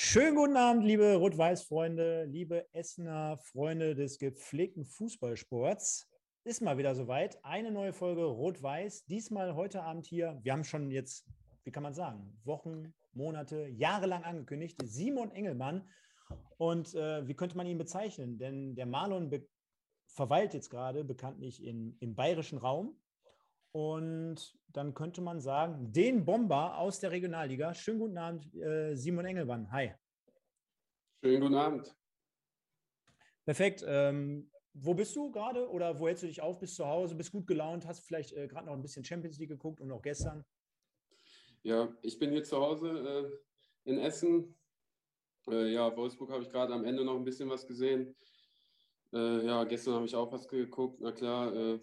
Schönen guten Abend, liebe Rot-Weiß-Freunde, liebe Essener Freunde des gepflegten Fußballsports. Ist mal wieder soweit. Eine neue Folge Rot-Weiß. Diesmal heute Abend hier. Wir haben schon jetzt, wie kann man sagen, Wochen, Monate, jahrelang angekündigt. Simon Engelmann. Und äh, wie könnte man ihn bezeichnen? Denn der Marlon verweilt jetzt gerade bekanntlich in, im bayerischen Raum. Und dann könnte man sagen, den Bomber aus der Regionalliga. Schönen guten Abend, äh, Simon Engelmann. Hi. Schönen guten Abend. Perfekt. Ähm, wo bist du gerade oder wo hältst du dich auf? Bist zu Hause? Bist gut gelaunt? Hast vielleicht äh, gerade noch ein bisschen Champions League geguckt und auch gestern? Ja, ich bin hier zu Hause äh, in Essen. Äh, ja, Wolfsburg habe ich gerade am Ende noch ein bisschen was gesehen. Äh, ja, gestern habe ich auch was geguckt. Na klar,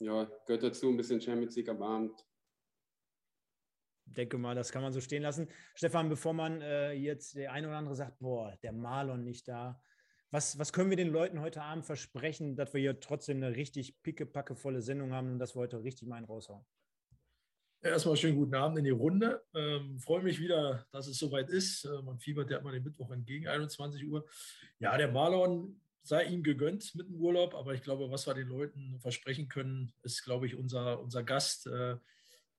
ja, gehört dazu ein bisschen Champions League am Abend. Denke mal, das kann man so stehen lassen. Stefan, bevor man äh, jetzt der eine oder andere sagt, boah, der Marlon nicht da, was, was können wir den Leuten heute Abend versprechen, dass wir hier trotzdem eine richtig pickepackevolle Sendung haben und dass wir heute richtig mal einen raushauen? Erstmal schönen guten Abend in die Runde. Ähm, freue mich wieder, dass es soweit ist. Äh, man fiebert ja immer den Mittwoch entgegen, 21 Uhr. Ja, der Marlon sei ihm gegönnt mit dem Urlaub, aber ich glaube, was wir den Leuten versprechen können, ist, glaube ich, unser, unser Gast, äh,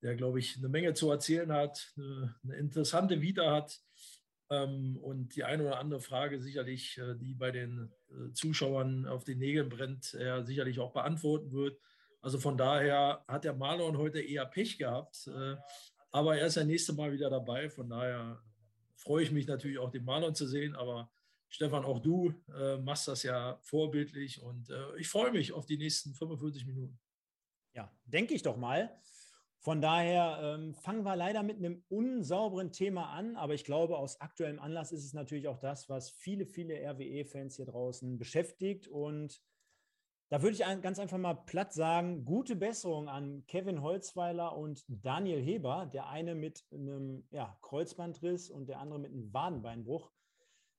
der, glaube ich, eine Menge zu erzählen hat, eine, eine interessante Vita hat ähm, und die eine oder andere Frage sicherlich, äh, die bei den äh, Zuschauern auf den Nägeln brennt, er sicherlich auch beantworten wird. Also von daher hat der Marlon heute eher Pech gehabt, aber er ist ja nächste Mal wieder dabei. Von daher freue ich mich natürlich auch, den Marlon zu sehen, aber Stefan, auch du äh, machst das ja vorbildlich und äh, ich freue mich auf die nächsten 45 Minuten. Ja, denke ich doch mal. Von daher ähm, fangen wir leider mit einem unsauberen Thema an, aber ich glaube, aus aktuellem Anlass ist es natürlich auch das, was viele, viele RWE-Fans hier draußen beschäftigt. Und da würde ich ganz einfach mal platt sagen, gute Besserung an Kevin Holzweiler und Daniel Heber, der eine mit einem ja, Kreuzbandriss und der andere mit einem Wadenbeinbruch.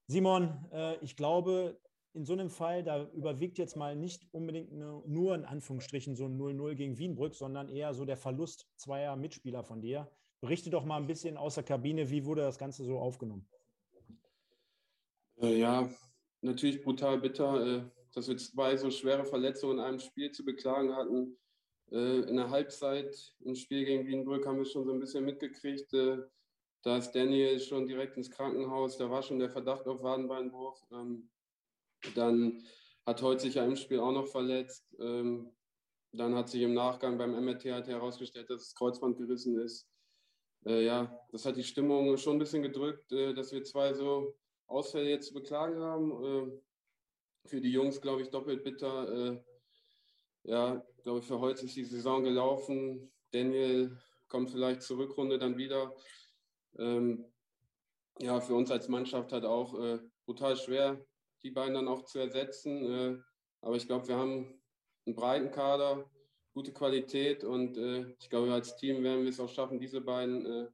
Simon, äh, ich glaube, in so einem Fall, da überwiegt jetzt mal nicht unbedingt nur in Anführungsstrichen so ein 0-0 gegen Wienbrück, sondern eher so der Verlust zweier Mitspieler von dir. Berichte doch mal ein bisschen aus der Kabine, wie wurde das Ganze so aufgenommen? Äh, ja, natürlich brutal bitter, äh, dass wir zwei so schwere Verletzungen in einem Spiel zu beklagen hatten. In der Halbzeit im Spiel gegen Wienbrück haben wir schon so ein bisschen mitgekriegt, da ist Daniel schon direkt ins Krankenhaus, da war schon der Verdacht auf Wadenbeinbruch. Ähm, dann hat Holz sich ja im Spiel auch noch verletzt. Ähm, dann hat sich im Nachgang beim MRT halt herausgestellt, dass das Kreuzband gerissen ist. Äh, ja, das hat die Stimmung schon ein bisschen gedrückt, äh, dass wir zwei so Ausfälle jetzt zu beklagen haben. Äh, für die Jungs, glaube ich, doppelt bitter. Äh, ja, glaube für Holz ist die Saison gelaufen. Daniel kommt vielleicht zur Rückrunde dann wieder ähm, ja, für uns als Mannschaft halt auch äh, brutal schwer, die beiden dann auch zu ersetzen. Äh, aber ich glaube, wir haben einen breiten Kader, gute Qualität und äh, ich glaube, als Team werden wir es auch schaffen, diese beiden äh,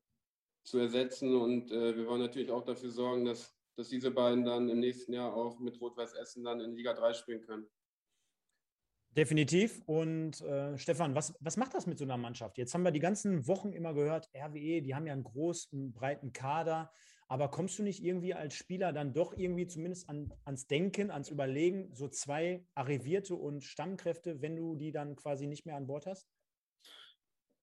zu ersetzen. Und äh, wir wollen natürlich auch dafür sorgen, dass, dass diese beiden dann im nächsten Jahr auch mit Rot-Weiß Essen dann in Liga 3 spielen können. Definitiv. Und äh, Stefan, was, was macht das mit so einer Mannschaft? Jetzt haben wir die ganzen Wochen immer gehört, RWE, die haben ja einen großen, breiten Kader. Aber kommst du nicht irgendwie als Spieler dann doch irgendwie zumindest an, ans Denken, ans Überlegen, so zwei Arrivierte und Stammkräfte, wenn du die dann quasi nicht mehr an Bord hast?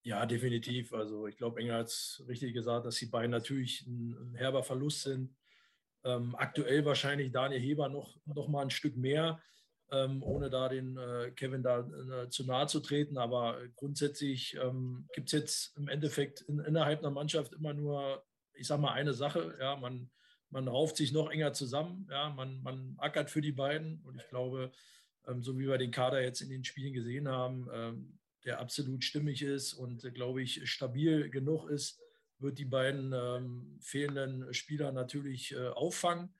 Ja, definitiv. Also ich glaube, Engel hat es richtig gesagt, dass die beiden natürlich ein, ein herber Verlust sind. Ähm, aktuell wahrscheinlich Daniel Heber noch, noch mal ein Stück mehr ähm, ohne da den äh, Kevin da äh, zu nahe zu treten. Aber grundsätzlich ähm, gibt es jetzt im Endeffekt in, innerhalb einer Mannschaft immer nur, ich sage mal, eine Sache. Ja, man, man rauft sich noch enger zusammen. Ja, man, man ackert für die beiden. Und ich glaube, ähm, so wie wir den Kader jetzt in den Spielen gesehen haben, ähm, der absolut stimmig ist und, äh, glaube ich, stabil genug ist, wird die beiden ähm, fehlenden Spieler natürlich äh, auffangen.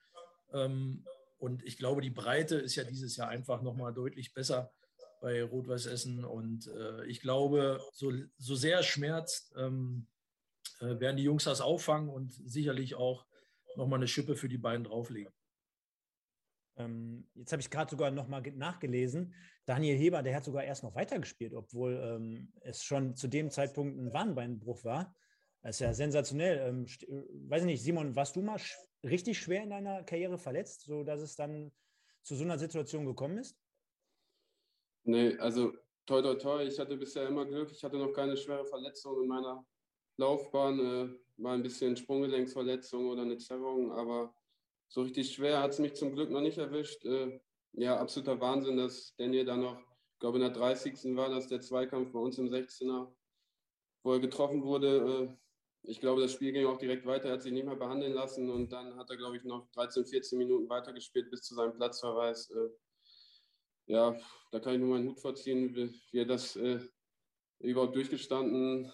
Ähm, und ich glaube, die Breite ist ja dieses Jahr einfach nochmal deutlich besser bei Rot-Weiß Essen. Und äh, ich glaube, so, so sehr es schmerzt, ähm, äh, werden die Jungs das auffangen und sicherlich auch nochmal eine Schippe für die beiden drauflegen. Ähm, jetzt habe ich gerade sogar nochmal nachgelesen. Daniel Heber, der hat sogar erst noch weitergespielt, obwohl ähm, es schon zu dem Zeitpunkt ein Warnbeinbruch war. Das ist ja sensationell. Ähm, äh, weiß ich nicht, Simon, warst du mal sch richtig schwer in deiner Karriere verletzt, sodass es dann zu so einer Situation gekommen ist? Nee, also toi toi toi, ich hatte bisher immer Glück. Ich hatte noch keine schwere Verletzung in meiner Laufbahn. Äh, mal ein bisschen Sprunggelenksverletzung oder eine Zerrung, aber so richtig schwer hat es mich zum Glück noch nicht erwischt. Äh, ja, absoluter Wahnsinn, dass Daniel da noch, ich glaube in der 30. war das der Zweikampf bei uns im 16er, wo er getroffen wurde. Äh, ich glaube, das Spiel ging auch direkt weiter. Er hat sich nicht mehr behandeln lassen und dann hat er, glaube ich, noch 13, 14 Minuten weitergespielt bis zu seinem Platzverweis. Äh, ja, da kann ich nur meinen Hut vorziehen, wie, er das äh, überhaupt durchgestanden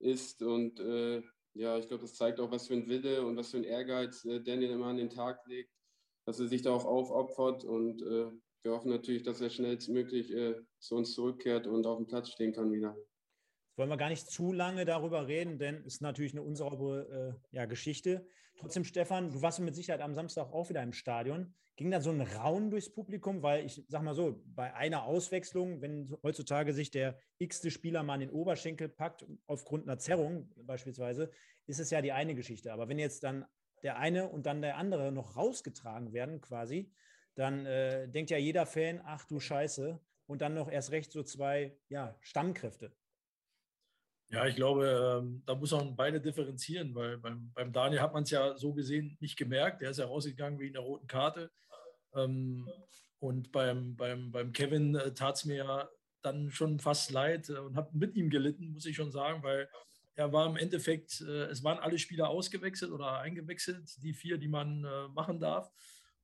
ist. Und äh, ja, ich glaube, das zeigt auch, was für ein Wille und was für ein Ehrgeiz Daniel immer an den Tag legt, dass er sich da auch aufopfert. Und wir hoffen natürlich, dass er schnellstmöglich zu uns zurückkehrt und auf dem Platz stehen kann wieder wollen wir gar nicht zu lange darüber reden, denn es ist natürlich eine unsaubere äh, ja, Geschichte. Trotzdem, Stefan, du warst mit Sicherheit am Samstag auch wieder im Stadion. Ging da so ein Raun durchs Publikum? Weil ich sag mal so, bei einer Auswechslung, wenn heutzutage sich der x-te Spieler mal an den Oberschenkel packt, aufgrund einer Zerrung beispielsweise, ist es ja die eine Geschichte. Aber wenn jetzt dann der eine und dann der andere noch rausgetragen werden, quasi, dann äh, denkt ja jeder Fan, ach du Scheiße, und dann noch erst recht so zwei ja, Stammkräfte. Ja, ich glaube, ähm, da muss man beide differenzieren, weil beim, beim Daniel hat man es ja so gesehen nicht gemerkt. Der ist ja rausgegangen wegen der roten Karte. Ähm, und beim, beim, beim Kevin äh, tat es mir ja dann schon fast leid äh, und habe mit ihm gelitten, muss ich schon sagen, weil er war im Endeffekt, äh, es waren alle Spieler ausgewechselt oder eingewechselt, die vier, die man machen darf.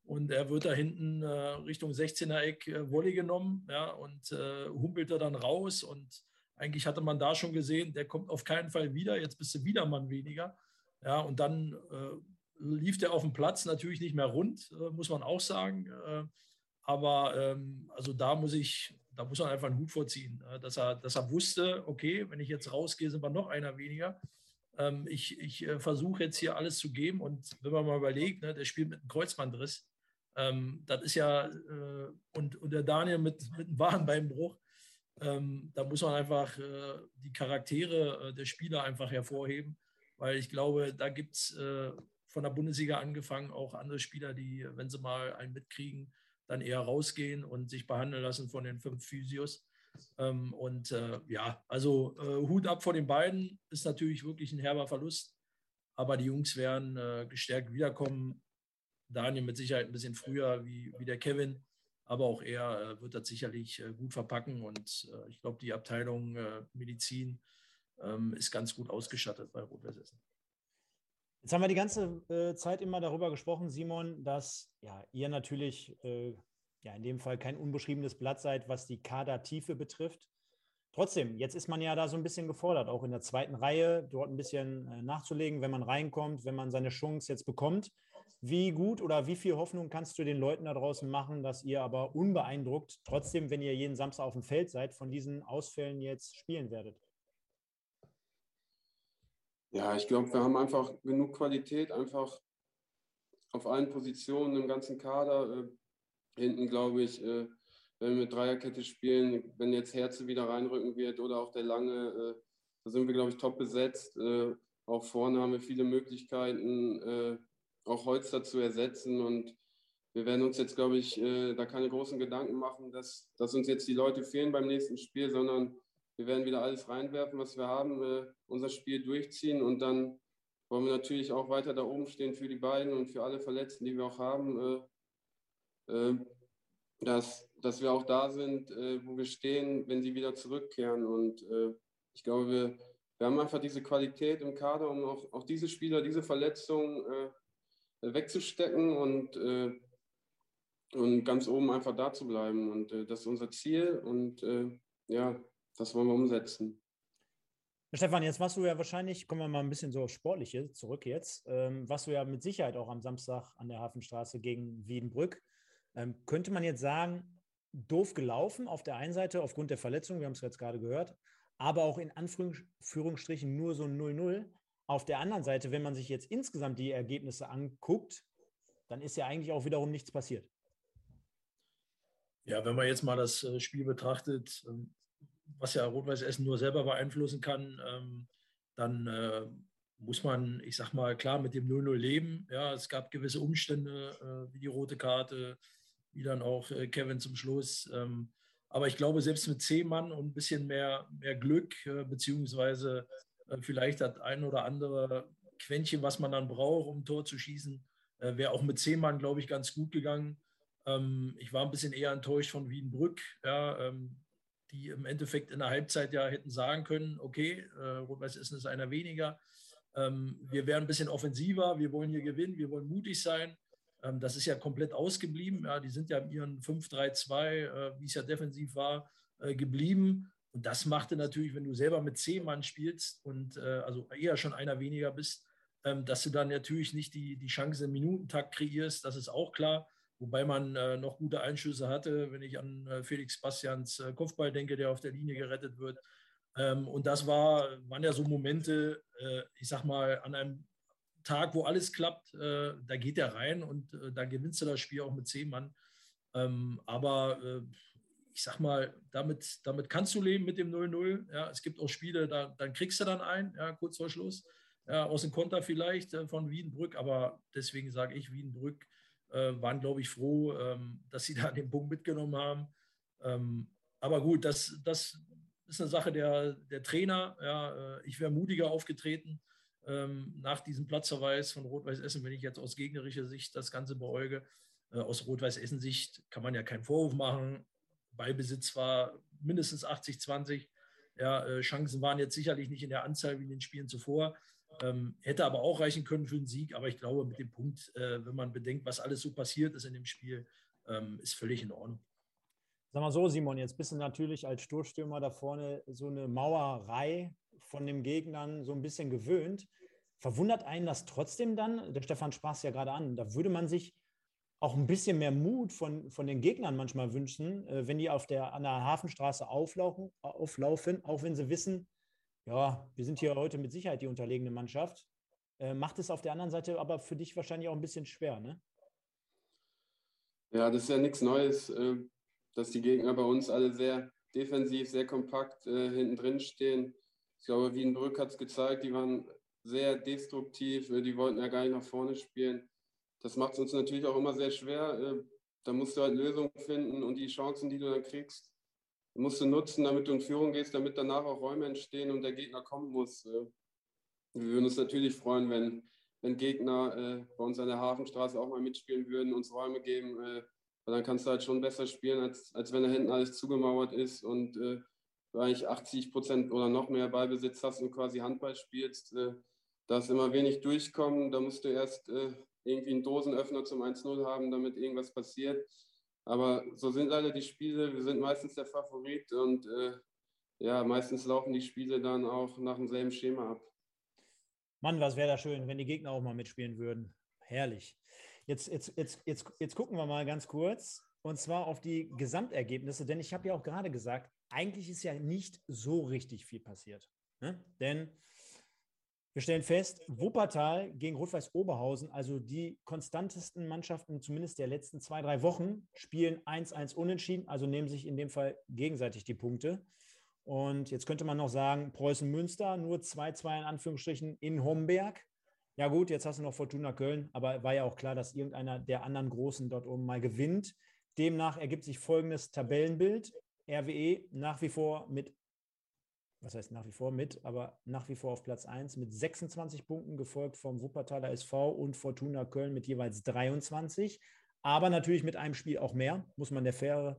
Und er wird da hinten Richtung 16er Eck Volley genommen ja, und humpelt da dann raus und eigentlich hatte man da schon gesehen, der kommt auf keinen Fall wieder. Jetzt bist du wieder Mann weniger. Ja, und dann äh, lief der auf dem Platz natürlich nicht mehr rund, äh, muss man auch sagen. Äh, aber ähm, also da muss ich, da muss man einfach einen Hut vorziehen, äh, dass, er, dass er wusste, okay, wenn ich jetzt rausgehe, sind wir noch einer weniger. Ähm, ich ich äh, versuche jetzt hier alles zu geben. Und wenn man mal überlegt, ne, der spielt mit einem Kreuzbandriss. Ähm, das ist ja, äh, und, und der Daniel mit, mit einem Warenbeinbruch ähm, da muss man einfach äh, die Charaktere äh, der Spieler einfach hervorheben, weil ich glaube, da gibt es äh, von der Bundesliga angefangen auch andere Spieler, die, wenn sie mal einen mitkriegen, dann eher rausgehen und sich behandeln lassen von den fünf Physios. Ähm, und äh, ja, also äh, Hut ab vor den beiden ist natürlich wirklich ein herber Verlust, aber die Jungs werden äh, gestärkt wiederkommen. Daniel mit Sicherheit ein bisschen früher wie, wie der Kevin aber auch er äh, wird das sicherlich äh, gut verpacken und äh, ich glaube, die Abteilung Medizin ähm, ist ganz gut ausgestattet bei Rot-Weiß Essen. Jetzt haben wir die ganze äh, Zeit immer darüber gesprochen, Simon, dass ja, ihr natürlich äh, ja, in dem Fall kein unbeschriebenes Blatt seid, was die Kadertiefe betrifft. Trotzdem, jetzt ist man ja da so ein bisschen gefordert, auch in der zweiten Reihe dort ein bisschen äh, nachzulegen, wenn man reinkommt, wenn man seine Chance jetzt bekommt. Wie gut oder wie viel Hoffnung kannst du den Leuten da draußen machen, dass ihr aber unbeeindruckt trotzdem, wenn ihr jeden Samstag auf dem Feld seid, von diesen Ausfällen jetzt spielen werdet? Ja, ich glaube, wir haben einfach genug Qualität, einfach auf allen Positionen im ganzen Kader. Äh, hinten, glaube ich, äh, wenn wir mit Dreierkette spielen, wenn jetzt Herze wieder reinrücken wird oder auch der Lange, äh, da sind wir, glaube ich, top besetzt. Äh, auch vorne haben wir viele Möglichkeiten. Auch Holster zu ersetzen. Und wir werden uns jetzt, glaube ich, äh, da keine großen Gedanken machen, dass, dass uns jetzt die Leute fehlen beim nächsten Spiel, sondern wir werden wieder alles reinwerfen, was wir haben, äh, unser Spiel durchziehen und dann wollen wir natürlich auch weiter da oben stehen für die beiden und für alle Verletzten, die wir auch haben, äh, äh dass, dass wir auch da sind, äh, wo wir stehen, wenn sie wieder zurückkehren. Und äh, ich glaube, wir, wir haben einfach diese Qualität im Kader, um auch, auch diese Spieler, diese Verletzungen wegzustecken und, äh, und ganz oben einfach da zu bleiben. Und äh, das ist unser Ziel und äh, ja, das wollen wir umsetzen. Stefan, jetzt warst du ja wahrscheinlich, kommen wir mal ein bisschen so aufs Sportliche zurück jetzt, ähm, warst du ja mit Sicherheit auch am Samstag an der Hafenstraße gegen Wiedenbrück. Ähm, könnte man jetzt sagen, doof gelaufen auf der einen Seite aufgrund der Verletzung, wir haben es jetzt gerade gehört, aber auch in Anführungsstrichen nur so 0-0. Auf der anderen Seite, wenn man sich jetzt insgesamt die Ergebnisse anguckt, dann ist ja eigentlich auch wiederum nichts passiert. Ja, wenn man jetzt mal das äh, Spiel betrachtet, ähm, was ja Rot-Weiß Essen nur selber beeinflussen kann, ähm, dann äh, muss man, ich sag mal, klar mit dem 0-0 leben. Ja, es gab gewisse Umstände, äh, wie die rote Karte, wie dann auch Kevin zum Schluss. Ähm, aber ich glaube, selbst mit zehn Mann und ein bisschen mehr, mehr Glück, beziehungsweise vielleicht hat ein oder andere Quäntchen, was man dann braucht, um ein Tor zu schießen, äh, wäre auch mit zehn Mann, glaube ich, ganz gut gegangen. Ähm, ich war ein bisschen eher enttäuscht von Wiedenbrück, ja, ähm, die im Endeffekt in der Halbzeit ja hätten sagen können, okay, äh, Rot-Weiß Essen ist einer weniger. Ähm, wir werden ein bisschen offensiver, wir wollen hier gewinnen, wir wollen mutig sein. Das ist ja komplett ausgeblieben. Ja, die sind ja in ihren 5-3-2, äh, wie es ja defensiv war, äh, geblieben. Und das machte natürlich, wenn du selber mit zehn Mann spielst und äh, also eher schon einer weniger bist, ähm, dass du dann natürlich nicht die, die Chance im Minutentakt kreierst, das ist auch klar. Wobei man äh, noch gute Einschüsse hatte, wenn ich an äh, Felix Bastians äh, Kopfball denke, der auf der Linie gerettet wird. Ähm, und das war, waren ja so Momente, äh, ich sag mal, an einem Tag, wo alles klappt, äh, da geht er rein und äh, da gewinnst du das Spiel auch mit zehn Mann. Ähm, aber ich sag mal, damit, damit kannst du leben mit dem 0-0. Ja, es gibt auch Spiele, da, dann kriegst du dann ein, ja, kurz vor Schluss. Ja, aus dem Konter vielleicht äh, von Wiedenbrück, aber deswegen sage ich, Wiedenbrück äh, waren, glaube ich, froh, ähm, dass sie da den Punkt mitgenommen haben. Ähm, aber gut, das, das ist eine Sache der, der Trainer. Ja, äh, ich wäre mutiger aufgetreten ähm, nach diesem Platzverweis von Rot-Weiß Essen, wenn ich jetzt aus gegnerischer Sicht das Ganze beäuge. Äh, aus Rot-Weiß Essen Sicht kann man ja keinen Vorwurf machen. Ballbesitz war mindestens 80-20. Ja, äh, Chancen waren jetzt sicherlich nicht in der Anzahl wie in den Spielen zuvor. Ähm, hätte aber auch reichen können für einen Sieg. Aber ich glaube, mit dem Punkt, äh, wenn man bedenkt, was alles so passiert ist in dem Spiel, ähm, ist völlig in Ordnung. Sag mal so, Simon, jetzt bist du natürlich als Stoßstürmer da vorne so eine Mauerei von den Gegnern so ein bisschen gewöhnt. Verwundert einen das trotzdem dann? Der Stefan sprach es ja gerade an. Da würde man sich auch ein bisschen mehr Mut von, von den Gegnern manchmal wünschen, äh, wenn die auf der, an der Hafenstraße auflaufen, auflaufen, auch wenn sie wissen, ja, wir sind hier heute mit Sicherheit die unterlegene Mannschaft. Äh, macht es auf der anderen Seite aber für dich wahrscheinlich auch ein bisschen schwer, ne? Ja, das ist ja nichts Neues, äh, dass die Gegner bei uns alle sehr defensiv, sehr kompakt äh, hinten drin stehen. Ich glaube, Wiedenbrück hat es gezeigt, die waren sehr destruktiv, äh, die wollten ja gar nicht nach vorne spielen das macht es uns natürlich auch immer sehr schwer. Äh, da musst du halt Lösungen finden und die Chancen, die du dann kriegst, musst du nutzen, damit du in Führung gehst, damit danach auch Räume entstehen und der Gegner kommen muss. Äh. Wir würden uns natürlich freuen, wenn, wenn Gegner äh, bei uns an der Hafenstraße auch mal mitspielen würden, uns Räume geben. weil dann kannst du halt schon besser spielen, als, als wenn da hinten alles zugemauert ist und du eigentlich 80 Prozent oder noch mehr Ballbesitz hast und quasi Handball spielst. da ist immer wenig durchkommen. Da musst du erst irgendwie einen Dosenöffner zum 1-0 haben, damit irgendwas passiert. Aber so sind leider die Spiele. Wir sind meistens der Favorit und äh, ja, meistens laufen die Spiele dann auch nach demselben Schema ab. Mann, was wäre da schön, wenn die Gegner auch mal mitspielen würden. Herrlich. Jetzt, jetzt, jetzt, jetzt, jetzt gucken wir mal ganz kurz und zwar auf die Gesamtergebnisse, denn ich habe ja auch gerade gesagt, eigentlich ist ja nicht so richtig viel passiert. Ne? Denn wir stellen fest, Wuppertal gegen Rot-Weiß Oberhausen, also die konstantesten Mannschaften zumindest der letzten zwei, drei Wochen, spielen 1-1 unentschieden, also nehmen sich in dem Fall gegenseitig die Punkte. Und jetzt könnte man noch sagen, Preußen Münster nur 2-2 in Anführungsstrichen in Homberg. Ja gut, jetzt hast du noch Fortuna Köln, aber war ja auch klar, dass irgendeiner der anderen Großen dort oben mal gewinnt. Demnach ergibt sich folgendes Tabellenbild. RWE nach wie vor mit was heißt nach wie vor mit, aber nach wie vor auf Platz 1 mit 26 Punkten, gefolgt vom Wuppertaler SV und Fortuna Köln mit jeweils 23. Aber natürlich mit einem Spiel auch mehr, muss man der Fähre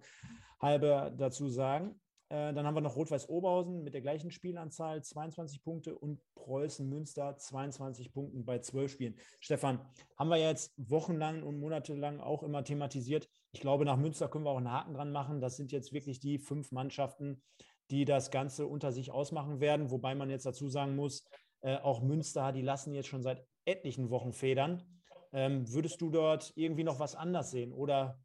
halber dazu sagen. Äh, dann haben wir noch Rot-Weiß Oberhausen mit der gleichen Spielanzahl, 22 Punkte und Preußen Münster 22 Punkten bei 12 Spielen. Stefan, haben wir jetzt wochenlang und monatelang auch immer thematisiert. Ich glaube, nach Münster können wir auch einen Haken dran machen. Das sind jetzt wirklich die fünf Mannschaften, die das Ganze unter sich ausmachen werden. Wobei man jetzt dazu sagen muss, äh, auch Münster, die lassen jetzt schon seit etlichen Wochen federn. Ähm, würdest du dort irgendwie noch was anders sehen oder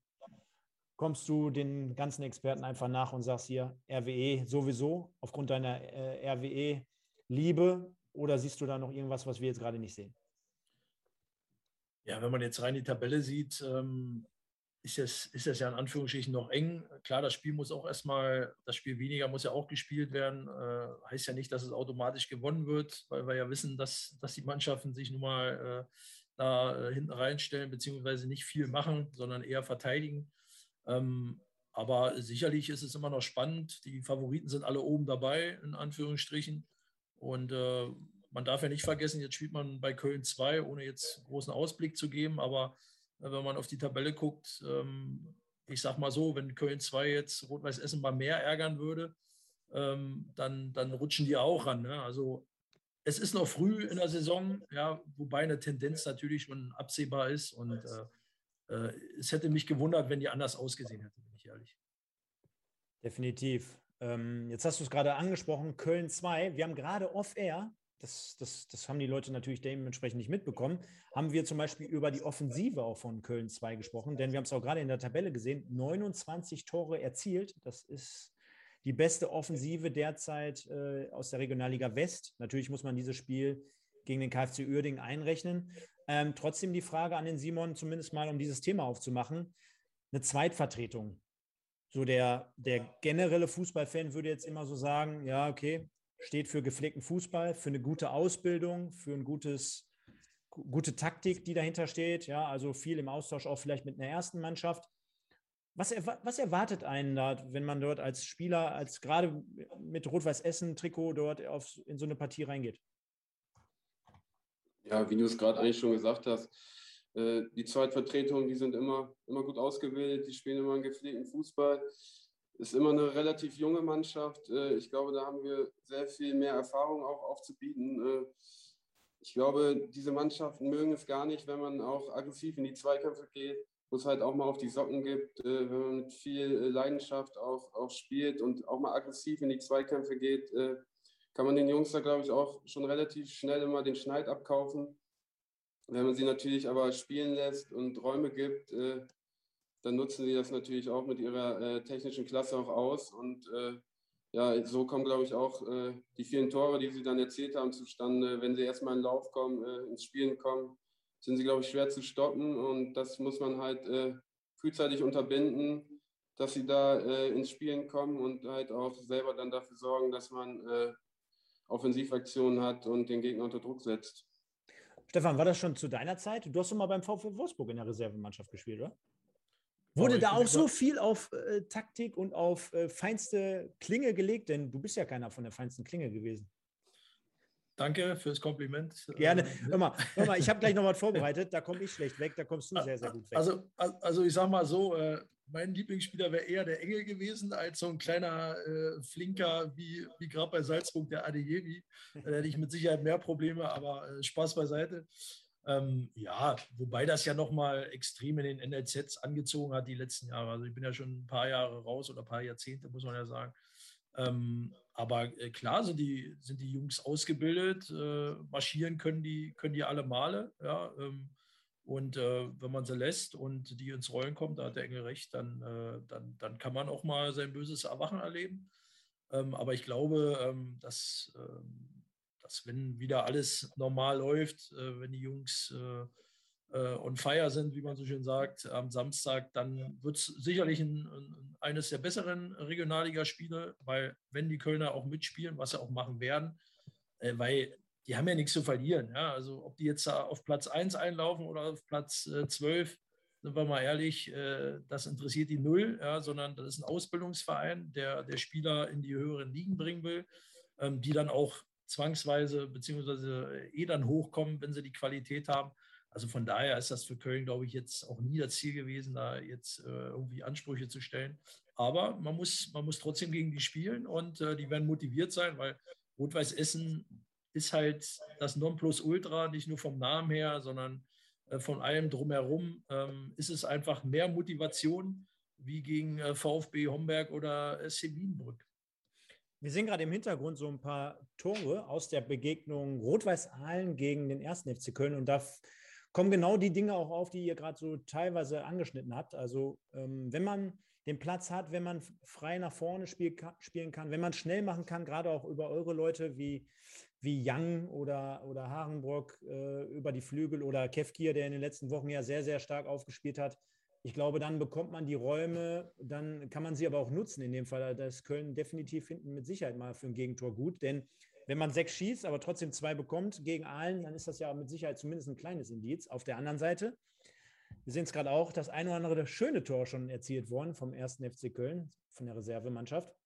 kommst du den ganzen Experten einfach nach und sagst hier RWE sowieso aufgrund deiner äh, RWE-Liebe oder siehst du da noch irgendwas, was wir jetzt gerade nicht sehen? Ja, wenn man jetzt rein die Tabelle sieht, ähm, ist es, ist es ja in Anführungsstrichen noch eng. Klar, das Spiel muss auch erstmal, das Spiel weniger muss ja auch gespielt werden. Äh, heißt ja nicht, dass es automatisch gewonnen wird, weil wir ja wissen, dass, dass die Mannschaften sich nun mal äh, da äh, hinten reinstellen, beziehungsweise nicht viel machen, sondern eher verteidigen. Ähm, aber sicherlich ist es immer noch spannend. Die Favoriten sind alle oben dabei, in Anführungsstrichen. Und äh, man darf ja nicht vergessen, jetzt spielt man bei Köln 2, ohne jetzt großen Ausblick zu geben, aber wenn man auf die Tabelle guckt, ähm, ich sag mal so, wenn Köln 2 jetzt Rot-Weiß Essen mal mehr ärgern würde, ähm, dann, dann rutschen die auch ran. Ne? Also es ist noch früh in der Saison, ja, wobei eine Tendenz natürlich schon absehbar ist. Und äh, äh, es hätte mich gewundert, wenn die anders ausgesehen hätte, bin ich ehrlich. Definitiv. Ähm, jetzt hast du es gerade angesprochen, Köln 2. Wir haben gerade off-air das, das, das haben die Leute natürlich dementsprechend nicht mitbekommen, haben wir zum Beispiel über die Offensive auch von Köln 2 gesprochen, denn wir haben es auch gerade in der Tabelle gesehen, 29 Tore erzielt. Das ist die beste Offensive derzeit äh, aus der Regionalliga West. Natürlich muss man dieses Spiel gegen den KfC Uerdingen einrechnen. Ähm, trotzdem die Frage an den Simon, zumindest mal um dieses Thema aufzumachen. Eine Zweitvertretung. So der, der generelle Fußballfan würde jetzt immer so sagen, ja, okay, steht für gepflegten Fußball, für eine gute Ausbildung, für ein gutes, gute Taktik, die dahinter steht. Ja, also viel im Austausch auch vielleicht mit einer ersten Mannschaft. Was, was erwartet einen da, wenn man dort als Spieler, als gerade mit Rot-Weiß Essen-Trikot dort auf, in so eine Partie reingeht? Ja, wie du es gerade eigentlich schon gesagt hast, äh, die Zweitvertretungen, die sind immer, immer gut ausgebildet, die spielen immer einen gepflegten Fußball ist immer eine relativ junge Mannschaft. Äh, ich glaube, da haben wir sehr viel mehr Erfahrung auch aufzubieten. Äh, ich glaube, diese Mannschaften mögen es gar nicht, wenn man auch aggressiv in die Zweikämpfe geht, wo es halt auch mal auf die Socken gibt, äh, wenn man mit viel Leidenschaft auch, auch spielt und auch mal aggressiv in die Zweikämpfe geht, kann man den Jungs da, glaube ich, auch schon relativ schnell immer den Schneid abkaufen. Wenn man sie natürlich aber spielen lässt und Räume gibt, dann nutzen sie das natürlich auch mit ihrer äh, technischen Klasse auch aus. Und äh, ja, so kommen, glaube ich, auch äh, die vielen Tore, die sie dann erzielt haben, zustande. Wenn sie erstmal in den Lauf kommen, äh, ins Spielen kommen, sind sie, glaube ich, schwer zu stoppen. Und das muss man halt äh, frühzeitig unterbinden, dass sie da äh, ins Spielen kommen und halt auch selber dann dafür sorgen, dass man Offensivaktionen hat und den Gegner unter Druck setzt. Stefan, war das schon zu deiner Zeit? Du hast doch mal beim VfL Wolfsburg in der Reservemannschaft gespielt, oder? Wurde da auch so viel auf äh, Taktik und auf äh, feinste Klinge gelegt? Denn du bist ja keiner von der feinsten Klinge gewesen. Danke fürs Kompliment. Gerne. Ähm, hör mal, hör mal ich habe gleich noch was vorbereitet. Da komme ich schlecht weg, da kommst du sehr, sehr gut weg. Also, also ich sage mal so, äh, mein Lieblingsspieler wäre eher der Engel gewesen, als so ein kleiner äh, Flinker wie, wie gerade bei Salzburg, der Adeyemi. Da hätte ich mit Sicherheit mehr Probleme, aber äh, Spaß beiseite. Ähm, ja, wobei das ja nochmal extrem in den NLZs angezogen hat die letzten Jahre. Also ich bin ja schon ein paar Jahre raus oder ein paar Jahrzehnte, muss man ja sagen. Ähm, aber äh, klar sind die, sind die Jungs ausgebildet, äh, marschieren können die, können die alle Male. Ja, ähm, und äh, wenn man sie lässt und die ins Rollen kommt, da hat der Engel recht, dann, äh, dann, dann kann man auch mal sein böses Erwachen erleben. Ähm, aber ich glaube, ähm, dass ähm, dass wenn wieder alles normal läuft, äh, wenn die Jungs äh, äh, on fire sind, wie man so schön sagt, am Samstag, dann wird es sicherlich ein, ein, eines der besseren Regionalligaspiele, weil wenn die Kölner auch mitspielen, was sie auch machen werden, weil die haben ja nichts zu verlieren. Ja? Also ob die jetzt auf Platz 1 einlaufen oder auf Platz äh, 12, sind wir mal ehrlich, äh, das interessiert die null, ja? sondern das ist ein Ausbildungsverein, der, der Spieler in die höheren Ligen bringen will, ähm, die dann auch zwangsweise beziehungsweise eh dann hochkommen, wenn sie die Qualität haben. Also von daher ist das für Köln, glaube ich, jetzt auch nie das Ziel gewesen, da jetzt äh, irgendwie Ansprüche zu stellen. Aber man muss, man muss trotzdem gegen die spielen und äh, die werden motiviert sein, weil Rot-Weiß Essen ist halt das Nonplusultra, nicht nur vom Namen her, sondern äh, von allem drumherum ähm, ist es einfach mehr Motivation wie gegen äh, VfB Homberg oder SC Wienbrück. Wir sehen gerade im Hintergrund so ein paar Tore aus der Begegnung Rot-Weiß-Aalen gegen den 1. FC Köln. Und da kommen genau die Dinge auch auf, die ihr gerade so teilweise angeschnitten habt. Also, ähm, wenn man den Platz hat, wenn man frei nach vorne spiel, spielen kann, wenn man schnell machen kann, gerade auch über eure Leute wie, wie Young oder, oder Harenbrock äh, über die Flügel oder Kevkir, der in den letzten Wochen ja sehr, sehr stark aufgespielt hat, ich glaube, dann bekommt man die Räume, dann kann man sie aber auch nutzen. In dem Fall, da ist Köln definitiv hinten mit Sicherheit mal für ein Gegentor gut, denn wenn man sechs schießt, aber trotzdem zwei bekommt gegen Aalen, dann ist das ja mit Sicherheit zumindest ein kleines Indiz. Auf der anderen Seite, wir sehen es gerade auch, das ein oder andere schöne Tor schon erzielt worden vom ersten FC Köln, von der Reservemannschaft.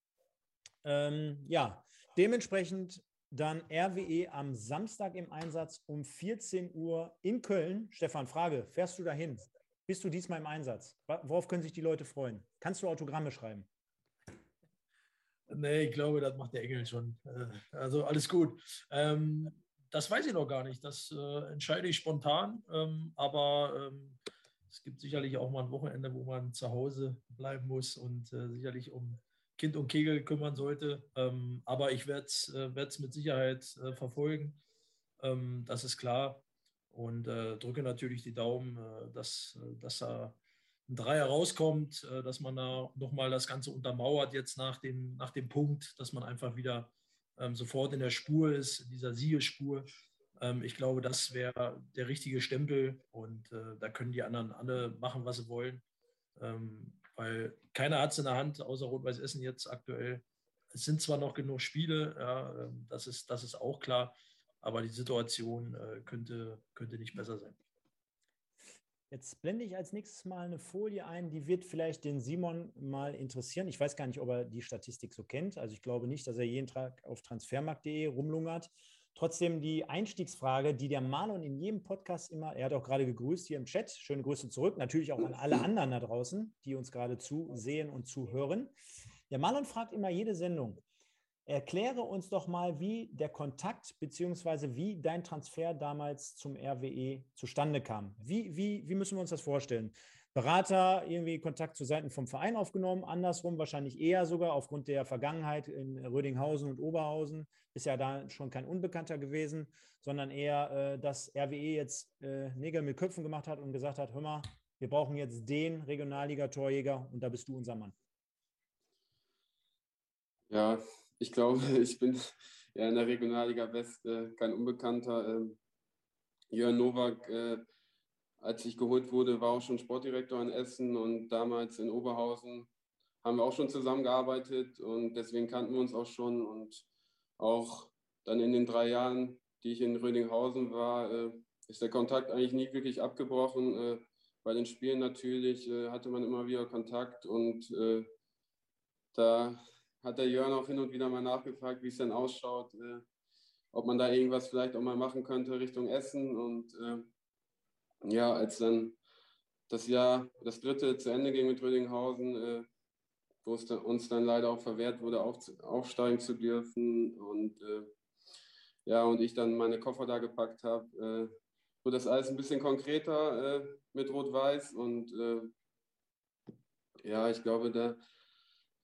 Ähm, ja, dementsprechend dann RWE am Samstag im Einsatz um 14 Uhr in Köln. Stefan, Frage, fährst du dahin? Bist du diesmal im Einsatz? Worauf können sich die Leute freuen? Kannst du Autogramme schreiben? Nee, ich glaube, das macht der Engel schon. Äh, also alles gut. Ähm, das weiß ich noch gar nicht. Das äh, entscheide ich spontan. Ähm, aber ähm, es gibt sicherlich auch mal ein Wochenende, wo man zu Hause bleiben muss und äh, sicherlich um Kind und Kegel kümmern sollte. Aber ich werde es mit Sicherheit verfolgen. Das ist klar. Und äh, drücke natürlich die Daumen, dass, dass da ein Dreier rauskommt, äh, dass man da nochmal das Ganze untermauert jetzt nach dem, nach dem Punkt, dass man einfach wieder ähm, sofort in der Spur ist, in dieser Siegespur. Ähm, ich glaube, das wäre der richtige Stempel und äh, da können die anderen alle machen, was sie wollen, ähm, weil keiner hat es in der Hand, außer Rot-Weiß Essen jetzt aktuell. Es sind zwar noch genug Spiele, ja, ähm, das, ist, das ist auch klar, aber die Situation äh, könnte, könnte nicht besser sein. Jetzt blende ich als nächstes mal eine Folie ein, die wird vielleicht den Simon mal interessieren. Ich weiß gar nicht, ob er die Statistik so kennt. Also ich glaube nicht, dass er jeden Tag auf transfermarkt.de rumlungert. Trotzdem die Einstiegsfrage, die der Marlon in jedem Podcast immer, er hat auch gerade gegrüßt hier im Chat, schöne Grüße zurück, natürlich auch an alle anderen da draußen, die uns gerade zusehen und zuhören. Der Marlon fragt immer jede Sendung, Erkläre uns doch mal, wie der Kontakt bzw. wie dein Transfer damals zum RWE zustande kam. Wie, wie, wie müssen wir uns das vorstellen? Berater irgendwie Kontakt zu Seiten vom Verein aufgenommen, andersrum wahrscheinlich eher sogar aufgrund der Vergangenheit in Rödinghausen und Oberhausen, ist ja da schon kein Unbekannter gewesen, sondern eher, äh, dass RWE jetzt äh, Nägel mit Köpfen gemacht hat und gesagt hat, hör mal, wir brauchen jetzt den Regionalliga-Torjäger und da bist du unser Mann. Ja, ich glaube, ich bin ja in der Regionalliga West äh, kein Unbekannter. Ähm, Jörn Nowak, äh, als ich geholt wurde, war auch schon Sportdirektor in Essen und damals in Oberhausen haben wir auch schon zusammengearbeitet und deswegen kannten wir uns auch schon und auch dann in den drei Jahren, die ich in Rödinghausen war, äh, ist der Kontakt eigentlich nie wirklich abgebrochen. Äh, bei den Spielen natürlich äh, hatte man immer wieder Kontakt und äh, da hat der Jörn auch hin und wieder mal nachgefragt, wie es denn ausschaut, äh, ob man da irgendwas vielleicht auch mal machen könnte Richtung Essen. Und äh, ja, als dann das Jahr, das dritte zu Ende ging mit Rödinghausen, äh, wo es dann, uns dann leider auch verwehrt wurde, auf, aufsteigen zu dürfen und äh, ja, und ich dann meine Koffer da gepackt habe, äh, wurde das alles ein bisschen konkreter äh, mit Rot-Weiß und ja, ich glaube, da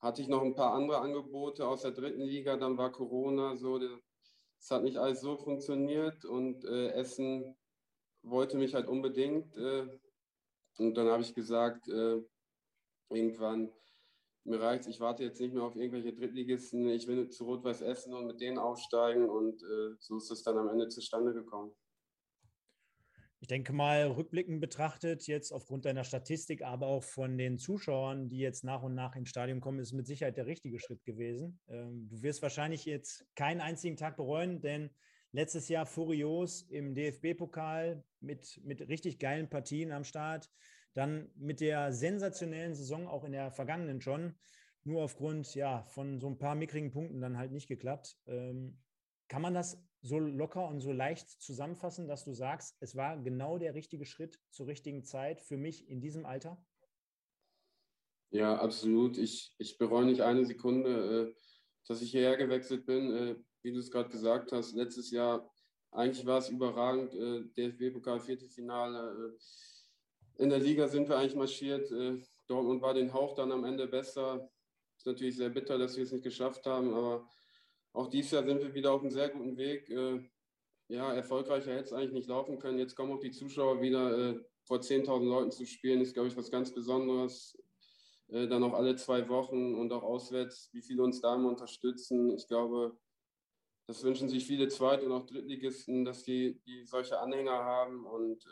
hatte ich noch ein paar andere Angebote aus der dritten Liga, dann war Corona so, es hat nicht alles so funktioniert und äh, Essen wollte mich halt unbedingt. Äh, und dann habe ich gesagt, äh, irgendwann, mir reicht ich warte jetzt nicht mehr auf irgendwelche Drittligisten, ich will zu Rot-Weiß Essen und mit denen aufsteigen und äh, so ist es dann am Ende zustande gekommen. Ich denke mal, rückblickend betrachtet, jetzt aufgrund deiner Statistik, aber auch von den Zuschauern, die jetzt nach und nach ins Stadion kommen, ist mit Sicherheit der richtige Schritt gewesen. Ähm, du wirst wahrscheinlich jetzt keinen einzigen Tag bereuen, denn letztes Jahr furios im DFB-Pokal mit, mit richtig geilen Partien am Start. Dann mit der sensationellen Saison auch in der vergangenen schon. Nur aufgrund ja, von so ein paar mickrigen Punkten dann halt nicht geklappt. Ähm, kann man das so locker und so leicht zusammenfassen, dass du sagst, es war genau der richtige Schritt zur richtigen Zeit für mich in diesem Alter? Ja, absolut. Ich, ich bereue nicht eine Sekunde, äh, dass ich hierher gewechselt bin. Äh, wie du es gerade gesagt hast, letztes Jahr, eigentlich war es überragend. Äh, DFB-Pokal, Viertelfinale. In der Liga sind wir eigentlich marschiert. Dortmund war den Hauch dann am Ende besser. Ist natürlich sehr bitter, dass wir es nicht geschafft haben, aber auch dieses Jahr sind wir wieder auf einem sehr guten Weg. Äh, ja, erfolgreicher hätte es eigentlich nicht laufen können. Jetzt kommen auch die Zuschauer wieder äh, vor 10.000 Leuten zu spielen, ist, glaube ich, was ganz Besonderes. Äh, dann auch alle zwei Wochen und auch auswärts, wie viele uns da immer unterstützen. Ich glaube, das wünschen sich viele Zweit- und auch Drittligisten, dass die, die solche Anhänger haben. Und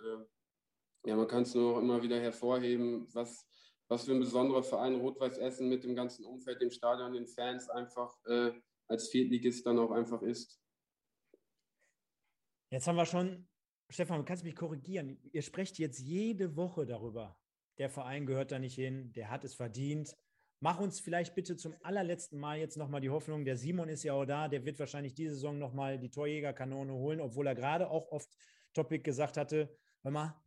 ja, man kann es nur auch immer wieder hervorheben, was, was für ein besonderer Verein Rot-Weiß Essen mit dem ganzen Umfeld, dem Stadion, den Fans einfach äh, als Viertligist dann auch einfach ist. Jetzt haben wir schon, Stefan, du kannst mich korrigieren. Ihr sprecht jetzt jede Woche darüber. Der Verein gehört da nicht hin, der hat es verdient. Mach uns vielleicht bitte zum allerletzten Mal jetzt nochmal die Hoffnung, der Simon ist ja auch da, der wird wahrscheinlich diese Saison nochmal die Torjägerkanone holen, obwohl er gerade auch oft Topic gesagt hatte, hör mal,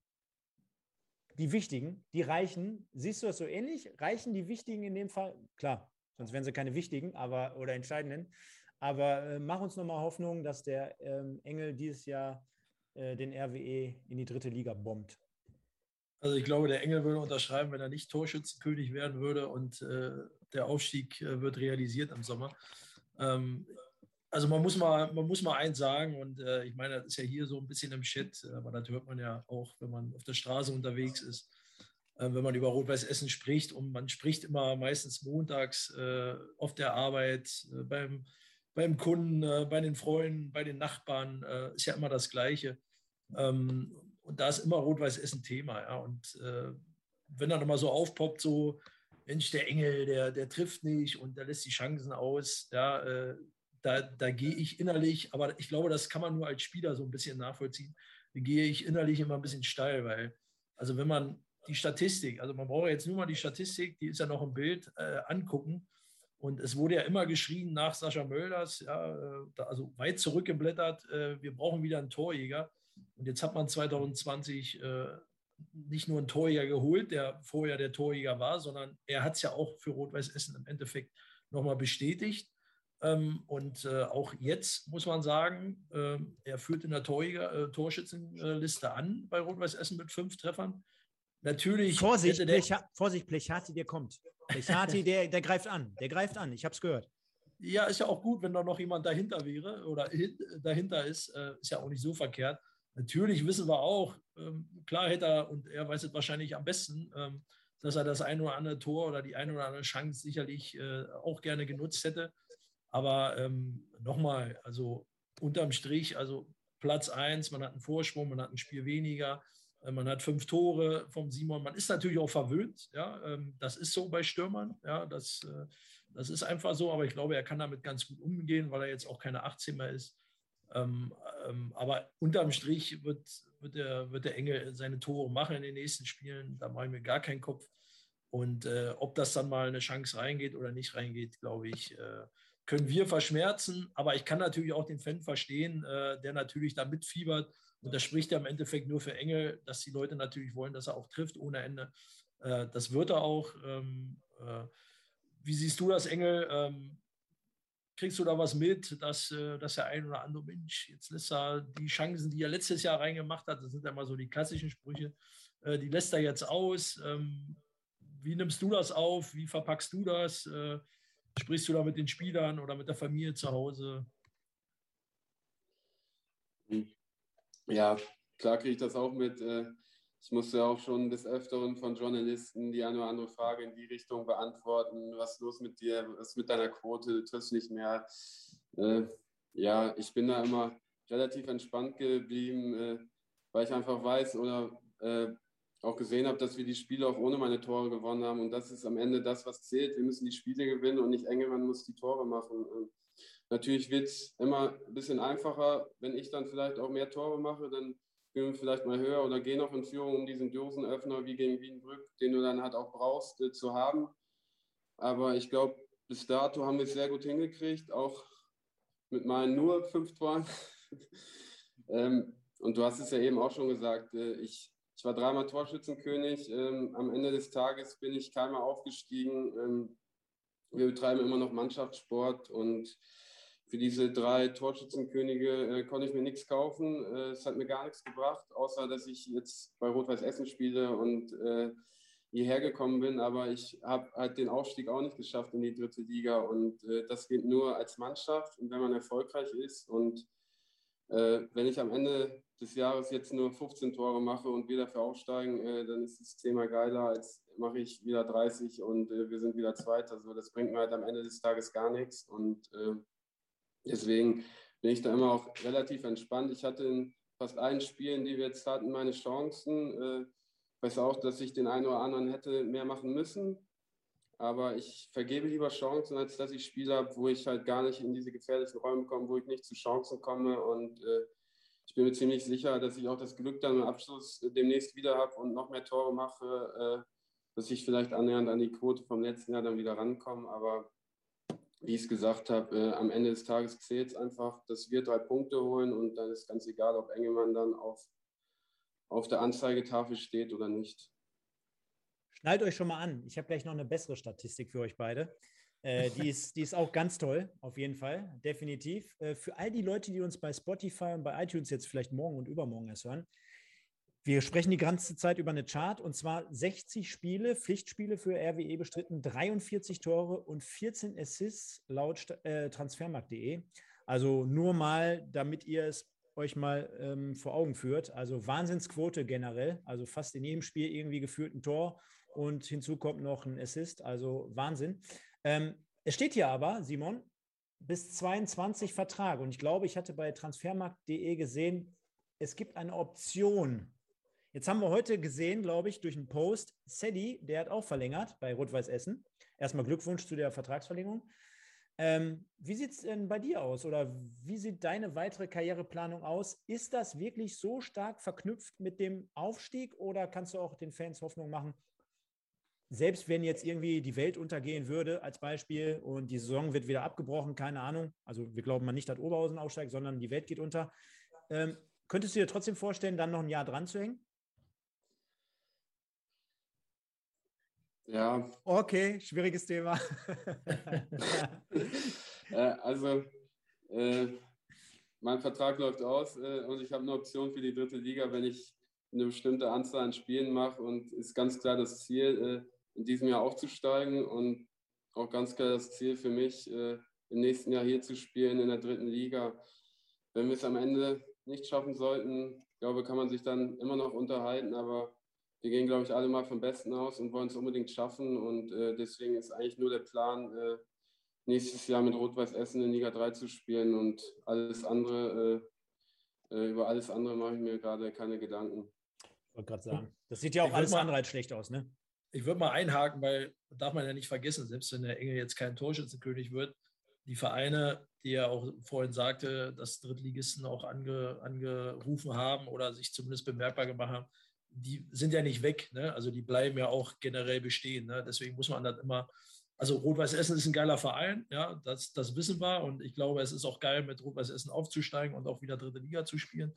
die wichtigen, die reichen, siehst du das so ähnlich? Reichen die wichtigen in dem Fall? Klar, sonst wären sie keine wichtigen, aber oder entscheidenden. Aber äh, mach uns nochmal Hoffnung, dass der ähm, Engel dieses Jahr äh, den RWE in die dritte Liga bombt. Also ich glaube, der Engel würde unterschreiben, wenn er nicht Torschützenkönig werden würde und äh, der Aufstieg äh, wird realisiert im Sommer. Ähm, also man muss mal, man muss mal eins sagen und äh, ich meine, das ist ja hier so ein bisschen im Shit, aber das hört man ja auch, wenn man auf der Straße unterwegs ist, äh, wenn man über Rot-Weiß Essen spricht und man spricht immer meistens montags äh, auf der Arbeit, äh, beim, beim Kunden, bei den Freunden, bei den Nachbarn, ist ja immer das Gleiche. Ähm, und da ist immer Rot-Weiß Essen Thema. Ja. Und äh, wenn dann immer so aufpoppt, so, Mensch, der Engel, der, der trifft nicht und der lässt die Chancen aus, ja, äh, da, da gehe ich innerlich, aber ich glaube, das kann man nur als Spieler so ein bisschen nachvollziehen, gehe ich innerlich immer ein bisschen steil, weil, also wenn man die Statistik, also man braucht jetzt nur mal die Statistik, die ist ja noch im Bild, äh, angucken. Und es wurde ja immer geschrien nach Sascha Mölders, ja, äh, also weit zurückgeblättert, äh, wir brauchen wieder einen Torjäger. Und jetzt hat man 2020 äh, nicht nur einen Torjäger geholt, der vorher der Torjäger war, sondern er hat es ja auch für Rot-Weiß Essen im Endeffekt nochmal bestätigt. Ähm, und äh, auch jetzt muss man sagen, äh, er führt in der Torjäger, äh, Torschützenliste an bei Rot-Weiß Essen mit fünf Treffern. Natürlich. Vorsicht, Plecha Vorsicht, Plechati, der kommt. Plechati, der, der greift an. Der greift an. Ich habe es gehört. Ja, ist ja auch gut, wenn da noch jemand dahinter wäre oder dahinter ist. Äh, ist ja auch nicht so verkehrt. Natürlich wissen wir auch, ähm, klar hätte er, und er weiß es wahrscheinlich am besten, ähm, dass er das ein oder andere Tor oder die eine oder andere Chance sicherlich äh, auch gerne genutzt hätte. Aber ähm, nochmal, also unterm Strich, also Platz 1, man hat einen Vorsprung, man hat ein Spiel weniger, man hat fünf Tore vom Simon. Man ist natürlich auch verwöhnt, ja, ähm, das ist so bei Stürmern, ja, das, äh, das ist einfach so, aber ich glaube, er kann damit ganz gut umgehen, weil er jetzt auch keine 18 mehr ist. Ähm, ähm, aber unterm Strich wird, wird, der, wird der Engel seine Tore machen in den nächsten Spielen. Da mache ich mir gar keinen Kopf. Und äh, ob das dann mal eine Chance reingeht oder nicht reingeht, glaube ich, äh, können wir verschmerzen. Aber ich kann natürlich auch den Fan verstehen, äh, der natürlich da mitfiebert. Und das spricht ja im Endeffekt nur für Engel, dass die Leute natürlich wollen, dass er auch trifft ohne Ende. Äh, das wird er auch. Ähm, äh, wie siehst du das, Engel? Ähm, kriegst du da was mit, dass, äh, dass der ein oder andere Mensch, jetzt lässt er die Chancen, die er letztes Jahr reingemacht hat, das sind ja mal so die klassischen Sprüche, äh, die lässt er jetzt aus. Ähm, wie nimmst du das auf? Wie verpackst du das? Äh, sprichst du da mit den Spielern oder mit der Familie zu Hause? Ja, klar kriege ich das auch mit ich musste auch schon des Öfteren von Journalisten die eine oder andere Frage in die Richtung beantworten. Was ist los mit dir? Was ist mit deiner Quote? Du triffst nicht mehr. Äh, ja, ich bin da immer relativ entspannt geblieben, äh, weil ich einfach weiß oder äh, auch gesehen habe, dass wir die Spiele auch ohne meine Tore gewonnen haben. Und das ist am Ende das, was zählt. Wir müssen die Spiele gewinnen und nicht Engelmann muss die Tore machen. Natürlich wird es immer ein bisschen einfacher, wenn ich dann vielleicht auch mehr Tore mache, dann spielen vielleicht mal höher oder gehen noch in Führung, um diesen Dosenöffner wie gegen Wienbrück, den du dann halt auch brauchst, äh, zu haben. Aber ich glaube, bis dato haben wir es sehr gut hingekriegt, auch mit meinen nur fünf Toren. ähm, und du hast es ja eben auch schon gesagt, äh, ich, ich war dreimal Torschützenkönig. Ähm, am Ende des Tages bin ich keinmal aufgestiegen. Ähm, wir betreiben immer noch Mannschaftssport und für diese drei Torschützenkönige äh, konnte ich mir nichts kaufen. Äh, es hat mir gar nichts gebracht, außer dass ich jetzt bei Rot-Weiß Essen spiele und äh, hierher gekommen bin. Aber ich habe halt den Aufstieg auch nicht geschafft in die dritte Liga. Und äh, das geht nur als Mannschaft und wenn man erfolgreich ist. Und äh, wenn ich am Ende des Jahres jetzt nur 15 Tore mache und wir dafür aufsteigen, äh, dann ist das Thema geiler, als mache ich wieder 30 und wir sind wieder Zweiter. So, das bringt mir halt am Ende des Tages gar nichts. Und Deswegen bin ich da immer auch relativ entspannt. Ich hatte in fast allen Spielen, die wir jetzt hatten, meine Chancen. Äh, weiß auch, dass ich den einen oder anderen hätte mehr machen müssen. Aber ich vergebe lieber Chancen, als dass ich Spiele habe, wo ich halt gar nicht in diese gefährlichen Räume komme, wo ich nicht zu Chancen komme. Und äh, ich bin mir ziemlich sicher, dass ich auch das Glück dann im Abschluss demnächst wieder habe und noch mehr Tore mache, äh, dass ich vielleicht annähernd an die Quote vom letzten Jahr dann wieder rankomme. Aber wie ich es gesagt habe, äh, am Ende des Tages zählt es einfach, dass wir drei Punkte holen und dann ist ganz egal, ob Engelmann dann auf, auf der Anzeigetafel steht oder nicht. Schnallt euch schon mal an. Ich habe gleich noch eine bessere Statistik für euch beide. Äh, die, ist, die ist auch ganz toll, auf jeden Fall, definitiv. Äh, für all die Leute, die uns bei Spotify und bei iTunes jetzt vielleicht morgen und übermorgen erst hören, wir sprechen die ganze Zeit über eine Chart und zwar 60 Spiele, Pflichtspiele für RWE bestritten, 43 Tore und 14 Assists laut äh, transfermarkt.de. Also nur mal, damit ihr es euch mal ähm, vor Augen führt. Also Wahnsinnsquote generell, also fast in jedem Spiel irgendwie geführt ein Tor und hinzu kommt noch ein Assist, also Wahnsinn. Ähm, es steht hier aber, Simon, bis 22 Vertrag und ich glaube, ich hatte bei transfermarkt.de gesehen, es gibt eine Option Jetzt haben wir heute gesehen, glaube ich, durch einen Post, Sedi, der hat auch verlängert bei Rot-Weiß Essen. Erstmal Glückwunsch zu der Vertragsverlängerung. Ähm, wie sieht es denn bei dir aus oder wie sieht deine weitere Karriereplanung aus? Ist das wirklich so stark verknüpft mit dem Aufstieg oder kannst du auch den Fans Hoffnung machen, selbst wenn jetzt irgendwie die Welt untergehen würde, als Beispiel, und die Saison wird wieder abgebrochen, keine Ahnung, also wir glauben mal nicht, dass Oberhausen aufsteigt, sondern die Welt geht unter, ähm, könntest du dir trotzdem vorstellen, dann noch ein Jahr dran zu hängen? Ja. Okay, schwieriges Thema. äh, also, äh, mein Vertrag läuft aus äh, und ich habe eine Option für die dritte Liga, wenn ich eine bestimmte Anzahl an Spielen mache und ist ganz klar das Ziel, äh, in diesem Jahr aufzusteigen und auch ganz klar das Ziel für mich, äh, im nächsten Jahr hier zu spielen in der dritten Liga. Wenn wir es am Ende nicht schaffen sollten, glaube kann man sich dann immer noch unterhalten, aber wir gehen, glaube ich, alle mal vom Besten aus und wollen es unbedingt schaffen. Und äh, deswegen ist eigentlich nur der Plan, äh, nächstes Jahr mit Rot-Weiß Essen in Liga 3 zu spielen und alles andere, äh, äh, über alles andere mache ich mir gerade keine Gedanken. Ich wollte gerade sagen, das sieht ja auch alles mal, andere als schlecht aus, ne? Ich würde mal einhaken, weil darf man ja nicht vergessen, selbst wenn der Engel jetzt kein Torschützenkönig wird, die Vereine, die er auch vorhin sagte, dass Drittligisten auch ange, angerufen haben oder sich zumindest bemerkbar gemacht haben, die sind ja nicht weg. Ne? Also die bleiben ja auch generell bestehen. Ne? Deswegen muss man das immer. Also Rot-Weiß Essen ist ein geiler Verein, ja, das, das wissen wir. Und ich glaube, es ist auch geil, mit Rot-Weiß Essen aufzusteigen und auch wieder dritte Liga zu spielen.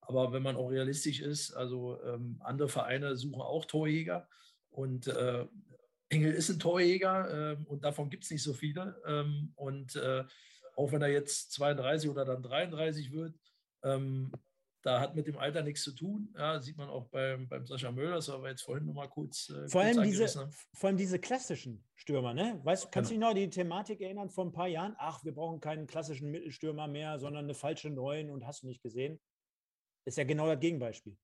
Aber wenn man auch realistisch ist, also ähm, andere Vereine suchen auch Torjäger. Und äh, Engel ist ein Torjäger äh, und davon gibt es nicht so viele. Ähm, und äh, auch wenn er jetzt 32 oder dann 33 wird, ähm, da hat mit dem Alter nichts zu tun. Ja, sieht man auch beim, beim Sascha Möller, das war jetzt vorhin nochmal kurz. Äh, vor, allem kurz diese, vor allem diese klassischen Stürmer, ne? Weißt, kannst du genau. dich noch an die Thematik erinnern vor ein paar Jahren? Ach, wir brauchen keinen klassischen Mittelstürmer mehr, sondern eine falsche Neuen und hast du nicht gesehen? Ist ja genau das Gegenbeispiel.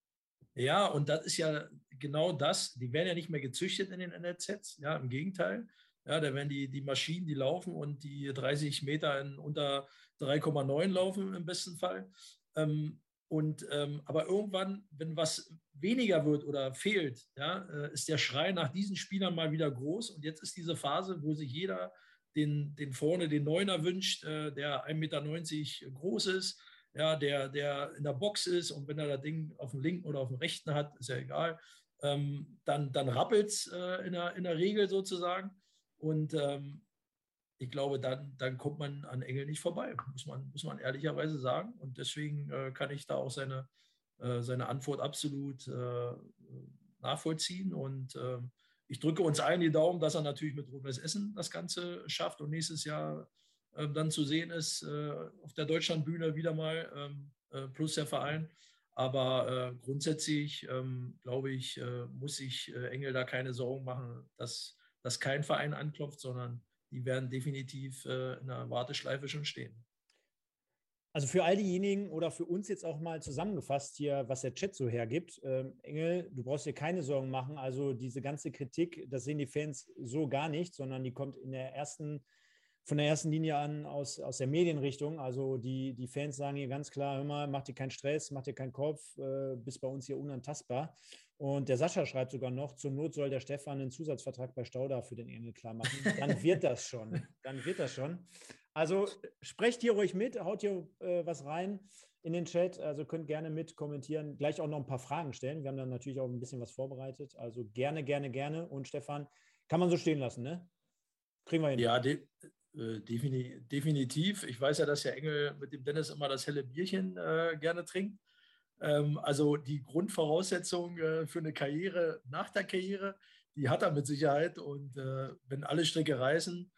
Ja, und das ist ja genau das. Die werden ja nicht mehr gezüchtet in den NLZs. Ja, im Gegenteil. Ja, da werden die, die Maschinen, die laufen und die 30 Meter in unter 3,9 laufen im besten Fall. Ähm, und ähm, aber irgendwann, wenn was weniger wird oder fehlt, ja, äh, ist der Schrei nach diesen Spielern mal wieder groß. Und jetzt ist diese Phase, wo sich jeder den, den vorne den Neuner wünscht, äh, der 1,90 Meter groß ist, ja, der, der in der Box ist und wenn er das Ding auf dem linken oder auf dem rechten hat, ist ja egal, ähm, dann, dann rappelt es äh, in, der, in der Regel sozusagen. Und ähm, ich glaube, dann, dann kommt man an Engel nicht vorbei, muss man, muss man ehrlicherweise sagen. Und deswegen äh, kann ich da auch seine, äh, seine Antwort absolut äh, nachvollziehen. Und ähm, ich drücke uns allen die Daumen, dass er natürlich mit Rot-Weiß Essen das Ganze schafft und nächstes Jahr ähm, dann zu sehen ist äh, auf der Deutschlandbühne wieder mal, ähm, äh, plus der Verein. Aber äh, grundsätzlich, glaube ich, muss sich Engel da keine Sorgen machen, dass, dass kein Verein anklopft, sondern die werden definitiv äh, in der Warteschleife schon stehen. Also für all diejenigen oder für uns jetzt auch mal zusammengefasst hier, was der Chat so hergibt. Ähm, Engel, du brauchst dir keine Sorgen machen. Also diese ganze Kritik, das sehen die Fans so gar nicht, sondern die kommt in der ersten, von der ersten Linie an aus, aus der Medienrichtung. Also die, die Fans sagen hier ganz klar, hör mal, mach dir keinen Stress, mach dir keinen Kopf, äh, bist bei uns hier unantastbar. Und der Sascha schreibt sogar noch, zur Not soll der Stefan einen Zusatzvertrag bei Stauda für den Engel klar machen. Dann wird das schon. Dann wird das schon. Also sprecht hier ruhig mit, haut hier äh, was rein in den Chat. Also könnt gerne mit kommentieren, gleich auch noch ein paar Fragen stellen. Wir haben dann natürlich auch ein bisschen was vorbereitet. Also gerne, gerne, gerne. Und Stefan, kann man so stehen lassen, ne? Kriegen wir hin. Ja, de äh, definitiv. Ich weiß ja, dass der Engel mit dem Dennis immer das helle Bierchen äh, gerne trinkt. Ähm, also die Grundvoraussetzung äh, für eine Karriere nach der Karriere, die hat er mit Sicherheit. Und äh, wenn alle Stricke reißen,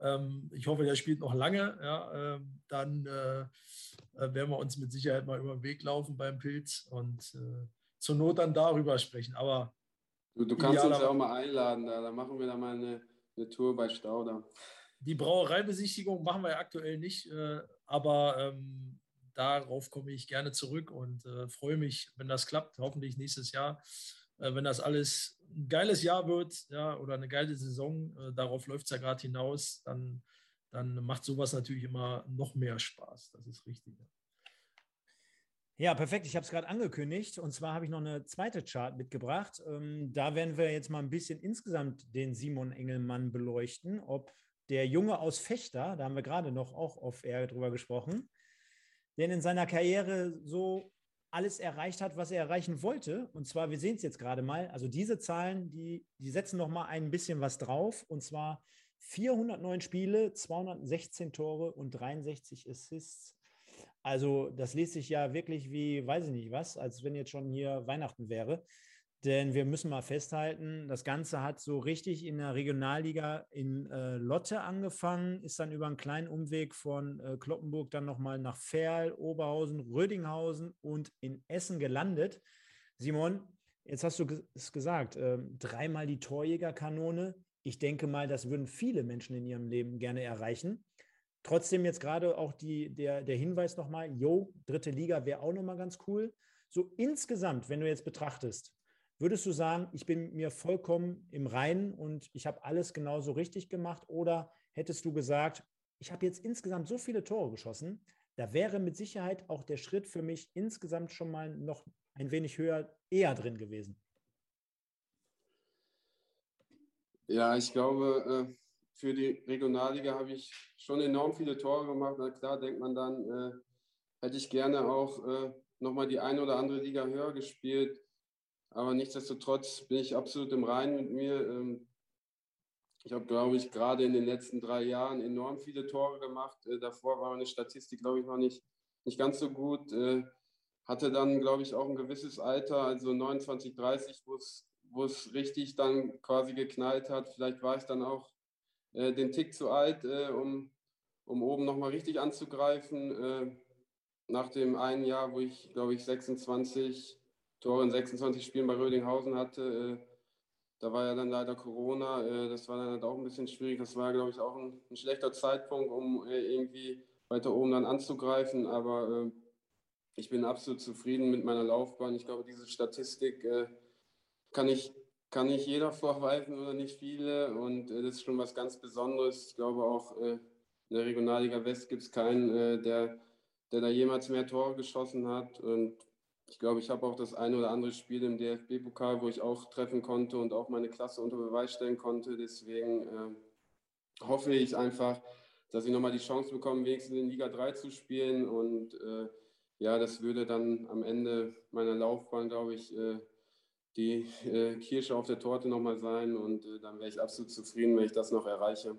ähm, ich hoffe, der spielt noch lange, ja, ähm, dann äh, werden wir uns mit Sicherheit mal über den Weg laufen beim Pilz und zur Not dann darüber sprechen. Aber du, du kannst uns ja auch mal einladen, da, da machen wir dann mal eine, eine Tour bei Stauder. Die Brauereibesichtigung machen wir ja aktuell nicht, aber darauf komme ich gerne zurück und äh, freue mich, wenn das klappt, hoffentlich nächstes Jahr, äh, wenn das alles ein geiles Jahr wird ja, oder eine geile Saison, äh, darauf läuft es ja gerade hinaus, dann, dann macht sowas natürlich immer noch mehr Spaß. Das ist richtig. Ja, perfekt. Ich habe es gerade angekündigt. Und zwar habe ich noch eine zweite Chart mitgebracht. Ähm, da werden wir jetzt mal ein bisschen insgesamt den Simon Engelmann beleuchten, ob der Junge aus Fechter, da haben wir gerade noch auch auf Air drüber gesprochen, denn in seiner Karriere so alles erreicht hat, was er erreichen wollte. Und zwar, wir sehen es jetzt gerade mal, also diese Zahlen, die, die setzen noch mal ein bisschen was drauf. Und zwar 409 Spiele, 216 Tore und 63 Assists. Also das liest sich ja wirklich wie, weiß ich nicht was, als wenn jetzt schon hier Weihnachten wäre. Denn wir müssen mal festhalten, das Ganze hat so richtig in der Regionalliga in äh, Lotte angefangen, ist dann über einen kleinen Umweg von äh, Kloppenburg dann nochmal nach Ferl, Oberhausen, Rödinghausen und in Essen gelandet. Simon, jetzt hast du es gesagt, äh, dreimal die Torjägerkanone. Ich denke mal, das würden viele Menschen in ihrem Leben gerne erreichen. Trotzdem jetzt gerade auch die, der, der Hinweis nochmal, jo, dritte Liga wäre auch nochmal ganz cool. So insgesamt, wenn du jetzt betrachtest, Würdest du sagen, ich bin mir vollkommen im Reinen und ich habe alles genauso richtig gemacht? Oder hättest du gesagt, ich habe jetzt insgesamt so viele Tore geschossen, da wäre mit Sicherheit auch der Schritt für mich insgesamt schon mal noch ein wenig höher, eher drin gewesen? Ja, ich glaube, äh, für die Regionalliga habe ich schon enorm viele Tore gemacht. Na klar, denkt man dann, äh, hätte ich gerne auch äh, nochmal die eine oder andere Liga höher gespielt. Aber nichtsdestotrotz bin ich absolut im Reinen mit mir. Ähm, ich habe, glaube ich, gerade in den letzten drei Jahren enorm viele Tore gemacht. Äh, davor war meine Statistik, glaube ich, noch nicht, nicht ganz so gut. Äh, hatte dann, glaube ich, auch ein gewisses Alter, also 29, 30, wo es richtig dann quasi geknallt hat. Vielleicht war ich dann auch äh, den Tick zu alt, um, um oben nochmal richtig anzugreifen. nach dem einen Jahr, wo ich, glaube ich, 26 Tore in 26 Spielen bei Rödinghausen hatte. Äh, da war ja dann leider Corona. Äh, das war dann halt auch ein bisschen schwierig. Das war, glaube ich, auch ein, ein schlechter Zeitpunkt, um äh, irgendwie weiter oben dann anzugreifen. Aber ich bin absolut zufrieden mit meiner Laufbahn. Ich glaube, diese Statistik kann ich kann nicht jeder vorweisen oder nicht viele. Und das ist schon was ganz Besonderes. Ich glaube auch in der Regionalliga West gibt es keinen, der, der da jemals mehr Tore geschossen hat. Und ich glaube, ich habe auch das eine oder andere Spiel im DFB-Pokal, wo ich auch treffen konnte und auch meine Klasse unter Beweis stellen konnte. Deswegen äh, hoffe ich einfach, dass ich nochmal die Chance bekomme, wenigstens in Liga 3 zu spielen. Und äh, ja, das würde dann am Ende meiner Laufbahn, glaube ich, äh, die äh, Kirsche auf der Torte nochmal sein. Und äh, dann wäre ich absolut zufrieden, wenn ich das noch erreiche.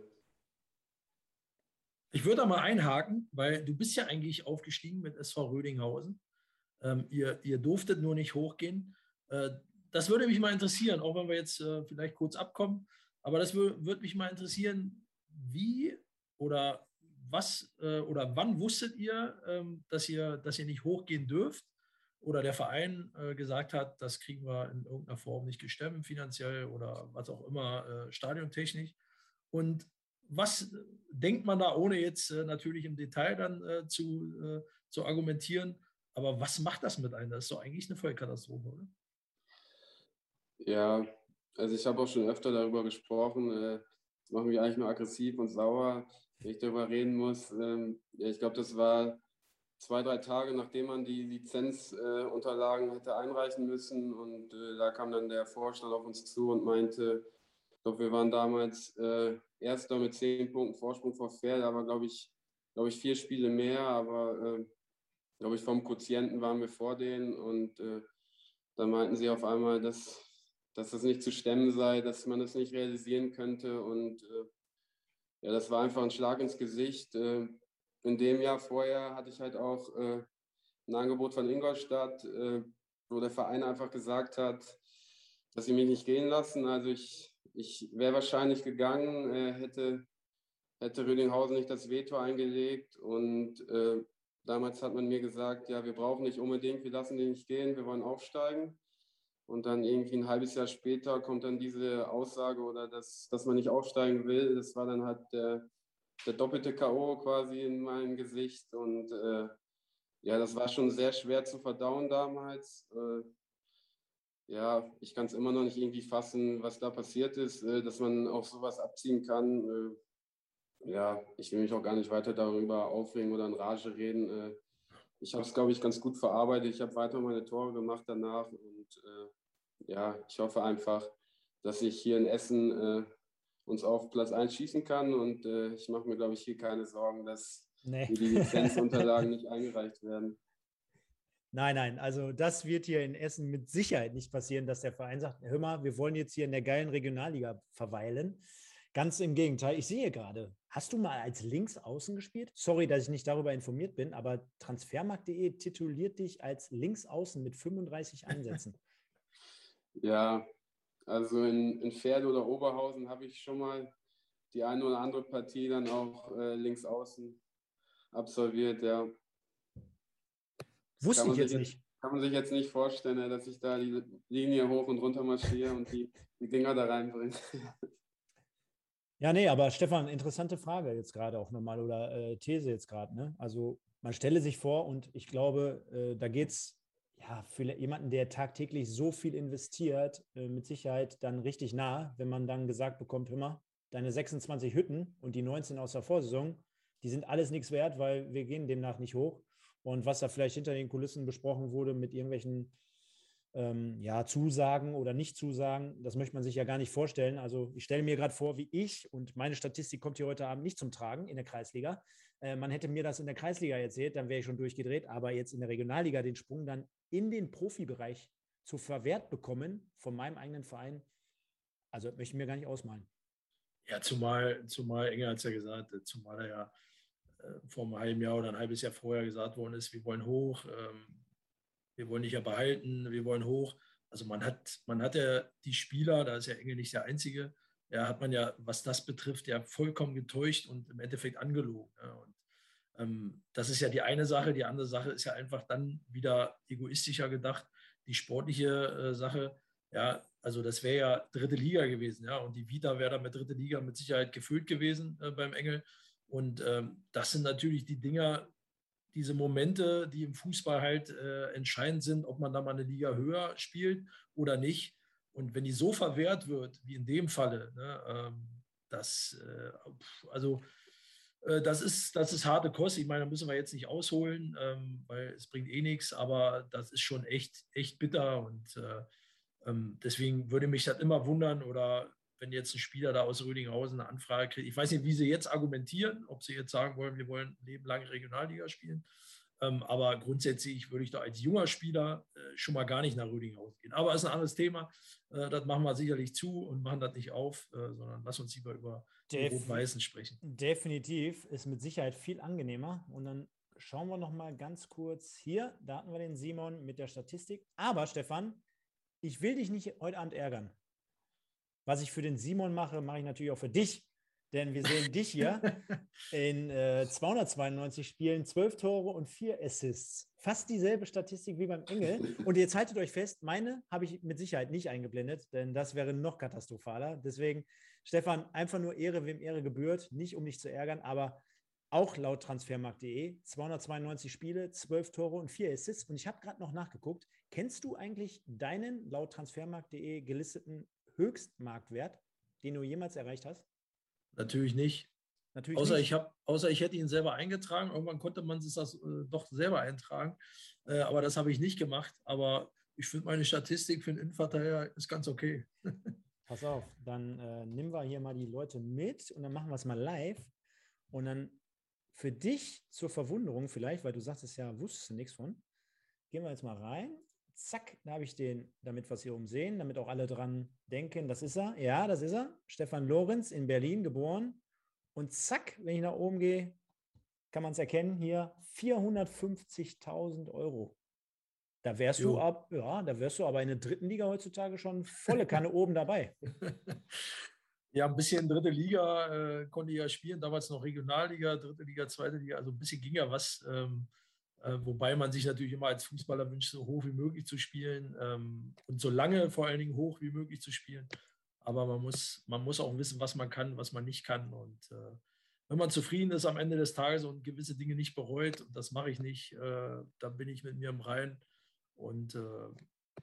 Ich würde da mal einhaken, weil du bist ja eigentlich aufgestiegen mit SV Rödinghausen. Ähm, ihr, ihr durftet nur nicht hochgehen. Äh, das würde mich mal interessieren, auch wenn wir jetzt äh, vielleicht kurz abkommen. Aber das würde mich mal interessieren, wie oder was äh, oder wann wusstet ihr, ähm, dass ihr, dass ihr nicht hochgehen dürft? Oder der Verein äh, gesagt hat, das kriegen wir in irgendeiner Form nicht gestemmt, finanziell oder was auch immer, äh, stadiontechnisch. Und was denkt man da, ohne jetzt äh, natürlich im Detail dann zu, zu argumentieren, aber was macht das mit einem? Das ist doch eigentlich eine Vollkatastrophe, oder? Ja, also ich habe auch schon öfter darüber gesprochen. Äh, das macht mich eigentlich nur aggressiv und sauer, wenn ich darüber reden muss. Ähm, ich glaube, das war zwei, drei Tage, nachdem man die Lizenzunterlagen äh, hätte einreichen müssen. Und äh, da kam dann der Vorstand auf uns zu und meinte, ich glaube, wir waren damals äh, Erster mit zehn Punkten Vorsprung vor Pferd, aber glaube ich, glaube ich, vier Spiele mehr, aber glaube ich, vom Quotienten waren wir vor denen und äh, dann meinten sie auf einmal, dass, dass das nicht zu stemmen sei, dass man das nicht realisieren könnte und äh, ja, das war einfach ein Schlag ins Gesicht. Äh, in dem Jahr vorher hatte ich halt auch äh, ein Angebot von Ingolstadt, äh, wo der Verein einfach gesagt hat, dass sie mich nicht gehen lassen. Also ich, ich wäre wahrscheinlich gegangen, äh, hätte, hätte Rüdinghausen nicht das Veto eingelegt. Und damals hat man mir gesagt, ja, wir brauchen nicht unbedingt, wir lassen den nicht gehen, wir wollen aufsteigen. Und dann irgendwie ein halbes Jahr später kommt dann diese Aussage oder dass, dass man nicht aufsteigen will. Das war dann halt der, der doppelte K.O. quasi in meinem Gesicht. Und äh, ja, das war schon sehr schwer zu verdauen damals. Äh, ja, ich kann es immer noch nicht irgendwie fassen, was da passiert ist, äh, dass man auch sowas abziehen kann. Ja, ich will mich auch gar nicht weiter darüber aufregen oder in Rage reden. Äh, ich habe es, glaube ich, ganz gut verarbeitet. Ich habe weiter meine Tore gemacht danach und äh, ja, ich hoffe einfach, dass ich hier in Essen äh, uns auf Platz 1 schießen kann. Und ich mache mir, glaube ich, hier keine Sorgen, dass nee. die Lizenzunterlagen nicht eingereicht werden. Nein, nein, also das wird hier in Essen mit Sicherheit nicht passieren, dass der Verein sagt, hör mal, wir wollen jetzt hier in der geilen Regionalliga verweilen. Ganz im Gegenteil, ich sehe gerade, hast du mal als Linksaußen gespielt? Sorry, dass ich nicht darüber informiert bin, aber transfermarkt.de tituliert dich als Linksaußen mit 35 Einsätzen. Ja, also in, in Pferde oder Oberhausen habe ich schon mal die eine oder andere Partie dann auch äh, links außen absolviert, ja. Wusste ich jetzt nicht. Kann man sich jetzt nicht vorstellen, dass ich da die Linie hoch und runter marschiere und die, die Dinger da reinbringe. Ja, nee, aber Stefan, interessante Frage jetzt gerade auch nochmal oder äh, These jetzt gerade. Ne? Also man stelle sich vor und ich glaube, äh, da geht es ja, für jemanden, der tagtäglich so viel investiert, äh, mit Sicherheit dann richtig nah, wenn man dann gesagt bekommt, hör mal, deine 26 Hütten und die 19 aus der Vorsaison, die sind alles nichts wert, weil wir gehen demnach nicht hoch. Und was da vielleicht hinter den Kulissen besprochen wurde mit irgendwelchen ähm, ja, Zusagen oder Nicht-Zusagen, das möchte man sich ja gar nicht vorstellen. Also ich stelle mir gerade vor, wie ich, und meine Statistik kommt hier heute Abend nicht zum Tragen in der Kreisliga. Äh, man hätte mir das in der Kreisliga erzählt, dann wäre ich schon durchgedreht, aber jetzt in der Regionalliga den Sprung dann in den Profibereich zu verwehrt bekommen von meinem eigenen Verein, also möchte ich mir gar nicht ausmalen. Ja, zumal, zumal Engel hat es ja gesagt, zumal er ja äh, vor einem halben Jahr oder ein halbes Jahr vorher gesagt worden ist, wir wollen hoch, ähm, wir wollen dich ja behalten, wir wollen hoch. Also man hat, man hat ja die Spieler, da ist ja Engel nicht der Einzige, ja, hat man ja, was das betrifft, ja vollkommen getäuscht und im Endeffekt angelogen. Ja. Und ähm, das ist ja die eine Sache. Die andere Sache ist ja einfach dann wieder egoistischer gedacht. Die sportliche äh, Sache, ja, also das wäre ja dritte Liga gewesen, ja, und die Vita wäre dann mit dritte Liga mit Sicherheit gefüllt gewesen äh, beim Engel. Und ähm, das sind natürlich die Dinger, diese Momente, die im Fußball halt äh, entscheidend sind, ob man da mal eine Liga höher spielt oder nicht. Und wenn die so verwehrt wird, wie in dem Falle, ne, ähm, das, äh, also äh, das ist, das ist harte Kost. Ich meine, da müssen wir jetzt nicht ausholen, ähm, weil es bringt eh nichts, aber das ist schon echt, echt bitter. Und äh, ähm, deswegen würde mich das immer wundern oder wenn jetzt ein Spieler da aus Rödinghausen eine Anfrage kriegt. Ich weiß nicht, wie sie jetzt argumentieren, ob sie jetzt sagen wollen, wir wollen lebenlang Regionalliga spielen. Ähm, aber grundsätzlich würde ich da als junger Spieler äh, schon mal gar nicht nach Rödinghausen gehen. Aber ist ein anderes Thema. Äh, das machen wir sicherlich zu und machen das nicht auf, äh, sondern lass uns lieber über Def Rot-Weißen sprechen. Definitiv ist mit Sicherheit viel angenehmer. Und dann schauen wir noch mal ganz kurz hier. Da hatten wir den Simon mit der Statistik. Aber Stefan, ich will dich nicht heute Abend ärgern. Was ich für den Simon mache, mache ich natürlich auch für dich. Denn wir sehen dich hier in äh, 292 Spielen, 12 Tore und 4 Assists. Fast dieselbe Statistik wie beim Engel. Und jetzt haltet euch fest, meine habe ich mit Sicherheit nicht eingeblendet, denn das wäre noch katastrophaler. Deswegen, Stefan, einfach nur Ehre, wem Ehre gebührt. Nicht, um dich zu ärgern, aber auch laut transfermarkt.de 292 Spiele, 12 Tore und 4 Assists. Und ich habe gerade noch nachgeguckt. Kennst du eigentlich deinen laut transfermarkt.de gelisteten Höchstmarktwert, den du jemals erreicht hast? Natürlich nicht. Natürlich außer, ich hab, außer ich hätte ihn selber eingetragen. Irgendwann konnte man sich das äh, doch selber eintragen. Äh, aber das habe ich nicht gemacht. Aber ich finde, meine Statistik für einen Innenverteidiger ist ganz okay. Pass auf, dann äh, nehmen wir hier mal die Leute mit und dann machen wir es mal live. Und dann für dich zur Verwunderung vielleicht, weil du sagtest ja, wusstest du nichts von, gehen wir jetzt mal rein. Zack, da habe ich den, damit wir es hier oben sehen, damit auch alle dran denken, das ist er. Ja, das ist er. Stefan Lorenz in Berlin geboren. Und zack, wenn ich nach oben gehe, kann man es erkennen, hier 450.000 Euro. Da wärst jo. du ab, ja, da wärst du aber in der dritten Liga heutzutage schon volle Kanne oben dabei. Ja, ein bisschen dritte Liga äh, konnte ich ja spielen, damals noch Regionalliga, dritte Liga, zweite Liga, also ein bisschen ging ja was. Ähm, äh, wobei man sich natürlich immer als Fußballer wünscht, so hoch wie möglich zu spielen ähm, und so lange vor allen Dingen hoch wie möglich zu spielen. Aber man muss, man muss auch wissen, was man kann, was man nicht kann. Und äh, wenn man zufrieden ist am Ende des Tages und gewisse Dinge nicht bereut, und das mache ich nicht, äh, dann bin ich mit mir im Reinen. Und äh,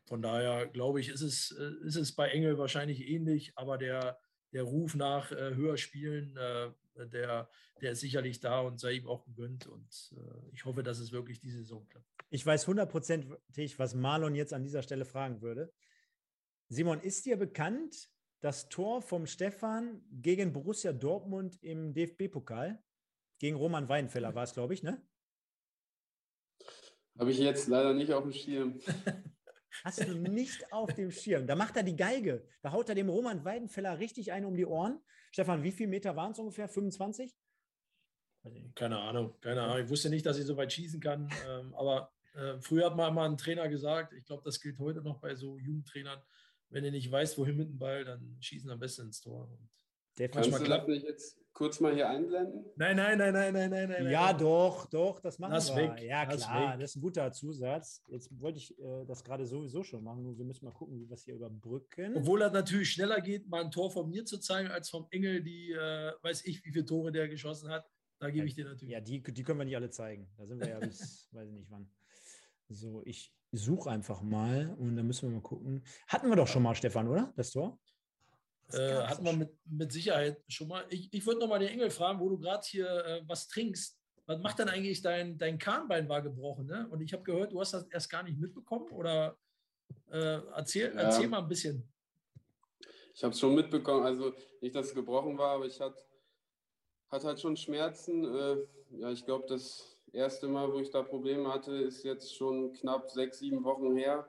von daher glaube ich, ist es, äh, ist es bei Engel wahrscheinlich ähnlich, aber der, der Ruf nach äh, höher spielen, äh, der, der ist sicherlich da und sei ihm auch gegönnt. Und äh, ich hoffe, dass es wirklich diese Saison klappt. Ich weiß hundertprozentig, was Marlon jetzt an dieser Stelle fragen würde. Simon, ist dir bekannt das Tor vom Stefan gegen Borussia Dortmund im DFB-Pokal? Gegen Roman Weidenfeller war es, glaube ich, ne? Habe ich jetzt leider nicht auf dem Schirm. Hast du nicht auf dem Schirm. Da macht er die Geige. Da haut er dem Roman Weidenfeller richtig einen um die Ohren. Stefan, wie viele Meter waren es ungefähr? 25? Keine Ahnung, keine Ahnung. Ich wusste nicht, dass ich so weit schießen kann. Ähm, aber äh, früher hat mal mal ein Trainer gesagt, ich glaube, das gilt heute noch bei so Jugendtrainern, wenn du nicht weißt, wohin mit dem Ball, dann schießen am besten ins Tor. Und du das nicht jetzt kurz mal hier einblenden? Nein, nein, nein, nein, nein, nein, nein. Ja, doch, doch, das machen das wir. Weg. Ja, klar, das, das ist ein guter Zusatz. Jetzt wollte ich äh, das gerade sowieso schon machen, nur wir müssen mal gucken, wie wir es hier überbrücken. Obwohl das natürlich schneller geht, mal ein Tor von mir zu zeigen, als vom Engel, die äh, weiß ich, wie viele Tore der geschossen hat. Da gebe ich dir natürlich. Ja, die, die können wir nicht alle zeigen. Da sind wir ja bis, weiß ich nicht wann. So, ich suche einfach mal und dann müssen wir mal gucken. Hatten wir doch schon mal, Stefan, oder? Das Tor? Äh, hatten wir mit, mit Sicherheit schon mal. Ich, ich würde noch mal den Engel fragen, wo du gerade hier äh, was trinkst. Was macht denn eigentlich dein, dein Kahnbein war gebrochen? Ne? Und ich habe gehört, du hast das erst gar nicht mitbekommen. Oder äh, erzähl, ja. erzähl mal ein bisschen. Ich habe es schon mitbekommen. Also nicht, dass es gebrochen war, aber ich hatte hat halt schon Schmerzen. Äh, ja, ich glaube, das erste Mal, wo ich da Probleme hatte, ist jetzt schon knapp sechs, sieben Wochen her.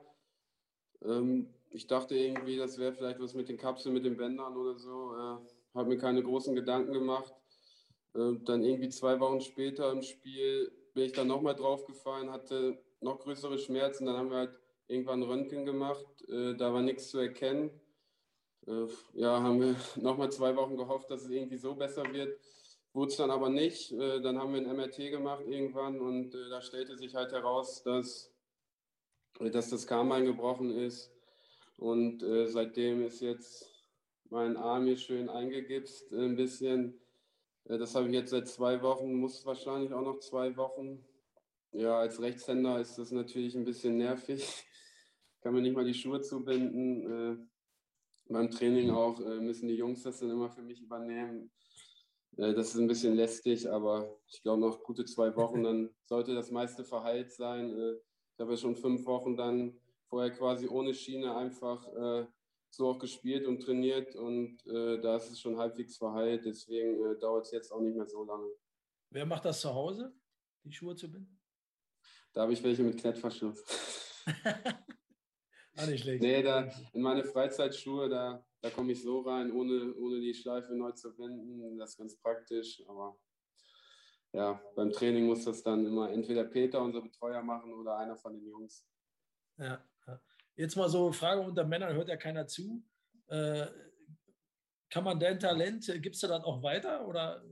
Ähm, ich dachte irgendwie, das wäre vielleicht was mit den Kapseln, mit den Bändern oder so. Äh, habe mir keine großen Gedanken gemacht. Äh, dann irgendwie zwei Wochen später im Spiel bin ich dann nochmal draufgefallen, hatte noch größere Schmerzen. Dann haben wir halt irgendwann Röntgen gemacht. Äh, da war nichts zu erkennen. Äh, ja, haben wir nochmal zwei Wochen gehofft, dass es irgendwie so besser wird. Wurde es dann aber nicht. Äh, dann haben wir ein MRT gemacht irgendwann und äh, da stellte sich halt heraus, dass, dass das Karbein gebrochen ist und äh, seitdem ist jetzt mein Arm hier schön eingegipst, äh, ein bisschen. Äh, das habe ich jetzt seit zwei Wochen, muss wahrscheinlich auch noch zwei Wochen. Ja, als Rechtshänder ist das natürlich ein bisschen nervig. Kann mir nicht mal die Schuhe zubinden. Äh, beim Training auch äh, müssen die Jungs das dann immer für mich übernehmen. Äh, das ist ein bisschen lästig, aber ich glaube, noch gute zwei Wochen, dann sollte das meiste verheilt sein. ich habe ja schon fünf Wochen dann vorher quasi ohne Schiene einfach äh, so auch gespielt und trainiert und äh, da ist es schon halbwegs verheilt. Deswegen äh, dauert es jetzt auch nicht mehr so lange. Wer macht das zu Hause, die Schuhe zu binden? Da habe ich welche mit Klettverschluss. ah, nicht schlecht. Nee, da, in meine Freizeitschuhe, da, da komme ich so rein, ohne, ohne die Schleife neu zu binden. Das ist ganz praktisch, aber ja, beim Training muss das dann immer entweder Peter, unser Betreuer, machen oder einer von den Jungs. Ja. Jetzt mal so Frage unter Männern, hört ja keiner zu. Äh, kann man dein Talent, äh, gibt es da dann auch weiter oder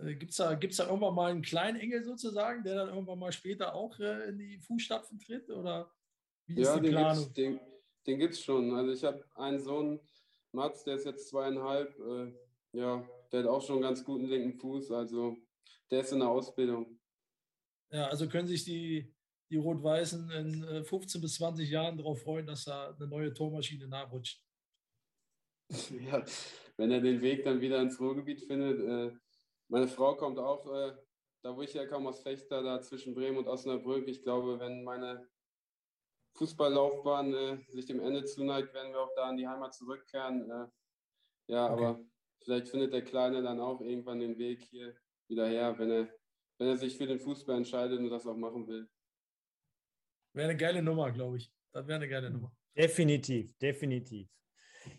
äh, gibt es da, gibt's da irgendwann mal einen kleinen Engel sozusagen, der dann irgendwann mal später auch äh, in die Fußstapfen tritt oder wie ist ja, die Planung? Den den gibt es schon. Also ich habe einen Sohn, Mats, der ist jetzt zweieinhalb, äh, ja, der hat auch schon einen ganz guten linken Fuß, also der ist in der Ausbildung. Ja, also können sich die die Rot-Weißen in 15 äh, bis 20 Jahren darauf freuen, dass da eine neue Tormaschine nachrutscht. Ja, wenn er den Weg dann wieder ins Ruhrgebiet findet, äh, meine Frau kommt auch, äh, da wo ich herkomme, aus Fechter, da zwischen Bremen und Osnabrück. Ich glaube, wenn meine Fußballlaufbahn sich dem Ende zuneigt, werden wir auch da in die Heimat zurückkehren. Ja, okay. aber vielleicht findet der Kleine dann auch irgendwann den Weg hier wieder her, wenn er, wenn er sich für den Fußball entscheidet und das auch machen will. Wäre eine geile Nummer, glaube ich. Das wäre eine geile Nummer. Definitiv, definitiv.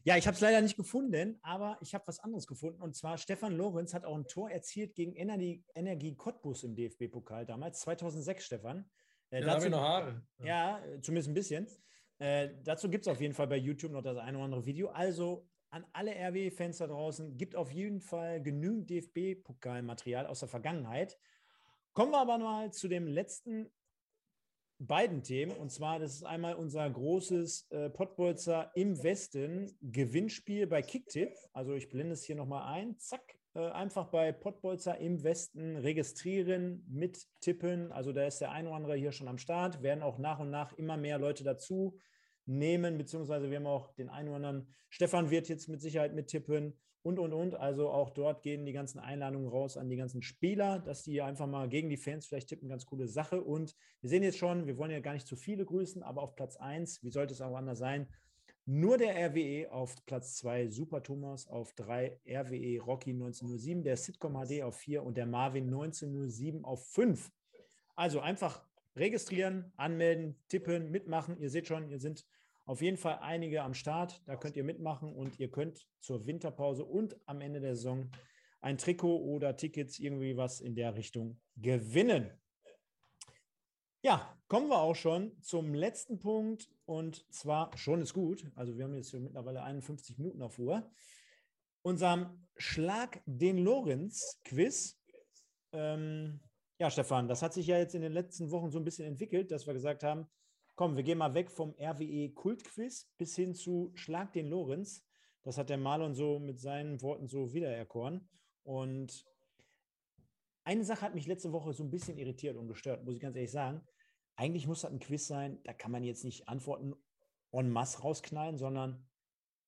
Ja, ich habe es leider nicht gefunden, aber ich habe was anderes gefunden. Und zwar Stefan Lorenz hat auch ein Tor erzielt gegen Energie, Energie Cottbus im DFB-Pokal damals, 2006, Stefan. Äh, ja, dazu, ich noch Haare. Ja, ja zumindest ein bisschen. Äh, dazu gibt es auf jeden Fall bei YouTube noch das eine oder andere Video. Also an alle RW-Fans da draußen, gibt auf jeden Fall genügend DFB-Pokalmaterial aus der Vergangenheit. Kommen wir aber mal zu dem letzten beiden Themen. Und zwar, das ist einmal unser großes äh, Pottbolzer im Westen Gewinnspiel bei Kicktip. Also ich blende es hier nochmal ein. Zack, äh, einfach bei Pottbolzer im Westen registrieren, mittippen. Also da ist der ein oder andere hier schon am Start. Werden auch nach und nach immer mehr Leute dazu nehmen, beziehungsweise wir haben auch den einen oder anderen. Stefan wird jetzt mit Sicherheit mittippen und, und, und. Also auch dort gehen die ganzen Einladungen raus an die ganzen Spieler, dass die einfach mal gegen die Fans vielleicht tippen. Ganz coole Sache. Und wir sehen jetzt schon, wir wollen ja gar nicht zu viele grüßen, aber auf Platz 1, wie sollte es auch anders sein? Nur der RWE auf Platz 2, Super Thomas auf 3, RWE Rocky 1907, der Sitcom HD auf 4 und der Marvin 1907 auf 5. Also einfach registrieren, anmelden, tippen, mitmachen. Ihr seht schon, ihr sind auf jeden Fall einige am Start. Da könnt ihr mitmachen und ihr könnt zur Winterpause und am Ende der Saison ein Trikot oder Tickets, irgendwie was in der Richtung gewinnen. Ja, kommen wir auch schon zum letzten Punkt und zwar schon ist gut. Also wir haben jetzt mittlerweile 51 Minuten auf Uhr. Unserem Schlag den Lorenz Quiz. Ähm, ja, Stefan, das hat sich ja jetzt in den letzten Wochen so ein bisschen entwickelt, dass wir gesagt haben, Komm, wir gehen mal weg vom RWE Kultquiz bis hin zu Schlag den Lorenz. Das hat der Marlon so mit seinen Worten so wiedererkoren. Und eine Sache hat mich letzte Woche so ein bisschen irritiert und gestört, muss ich ganz ehrlich sagen. Eigentlich muss das ein Quiz sein, da kann man jetzt nicht Antworten en masse rausknallen, sondern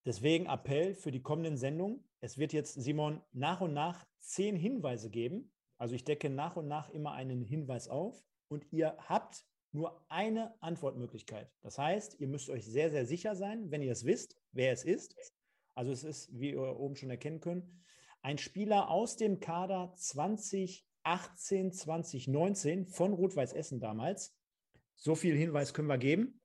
deswegen Appell für die kommenden Sendungen. Es wird jetzt, Simon, nach und nach zehn Hinweise geben. Also ich decke nach und nach immer einen Hinweis auf und ihr habt nur eine Antwortmöglichkeit. Das heißt, ihr müsst euch sehr, sehr sicher sein, wenn ihr es wisst, wer es ist. Also es ist, wie ihr oben schon erkennen könnt, ein Spieler aus dem Kader 2018, 2019 von Rot-Weiß Essen damals. So viel Hinweis können wir geben.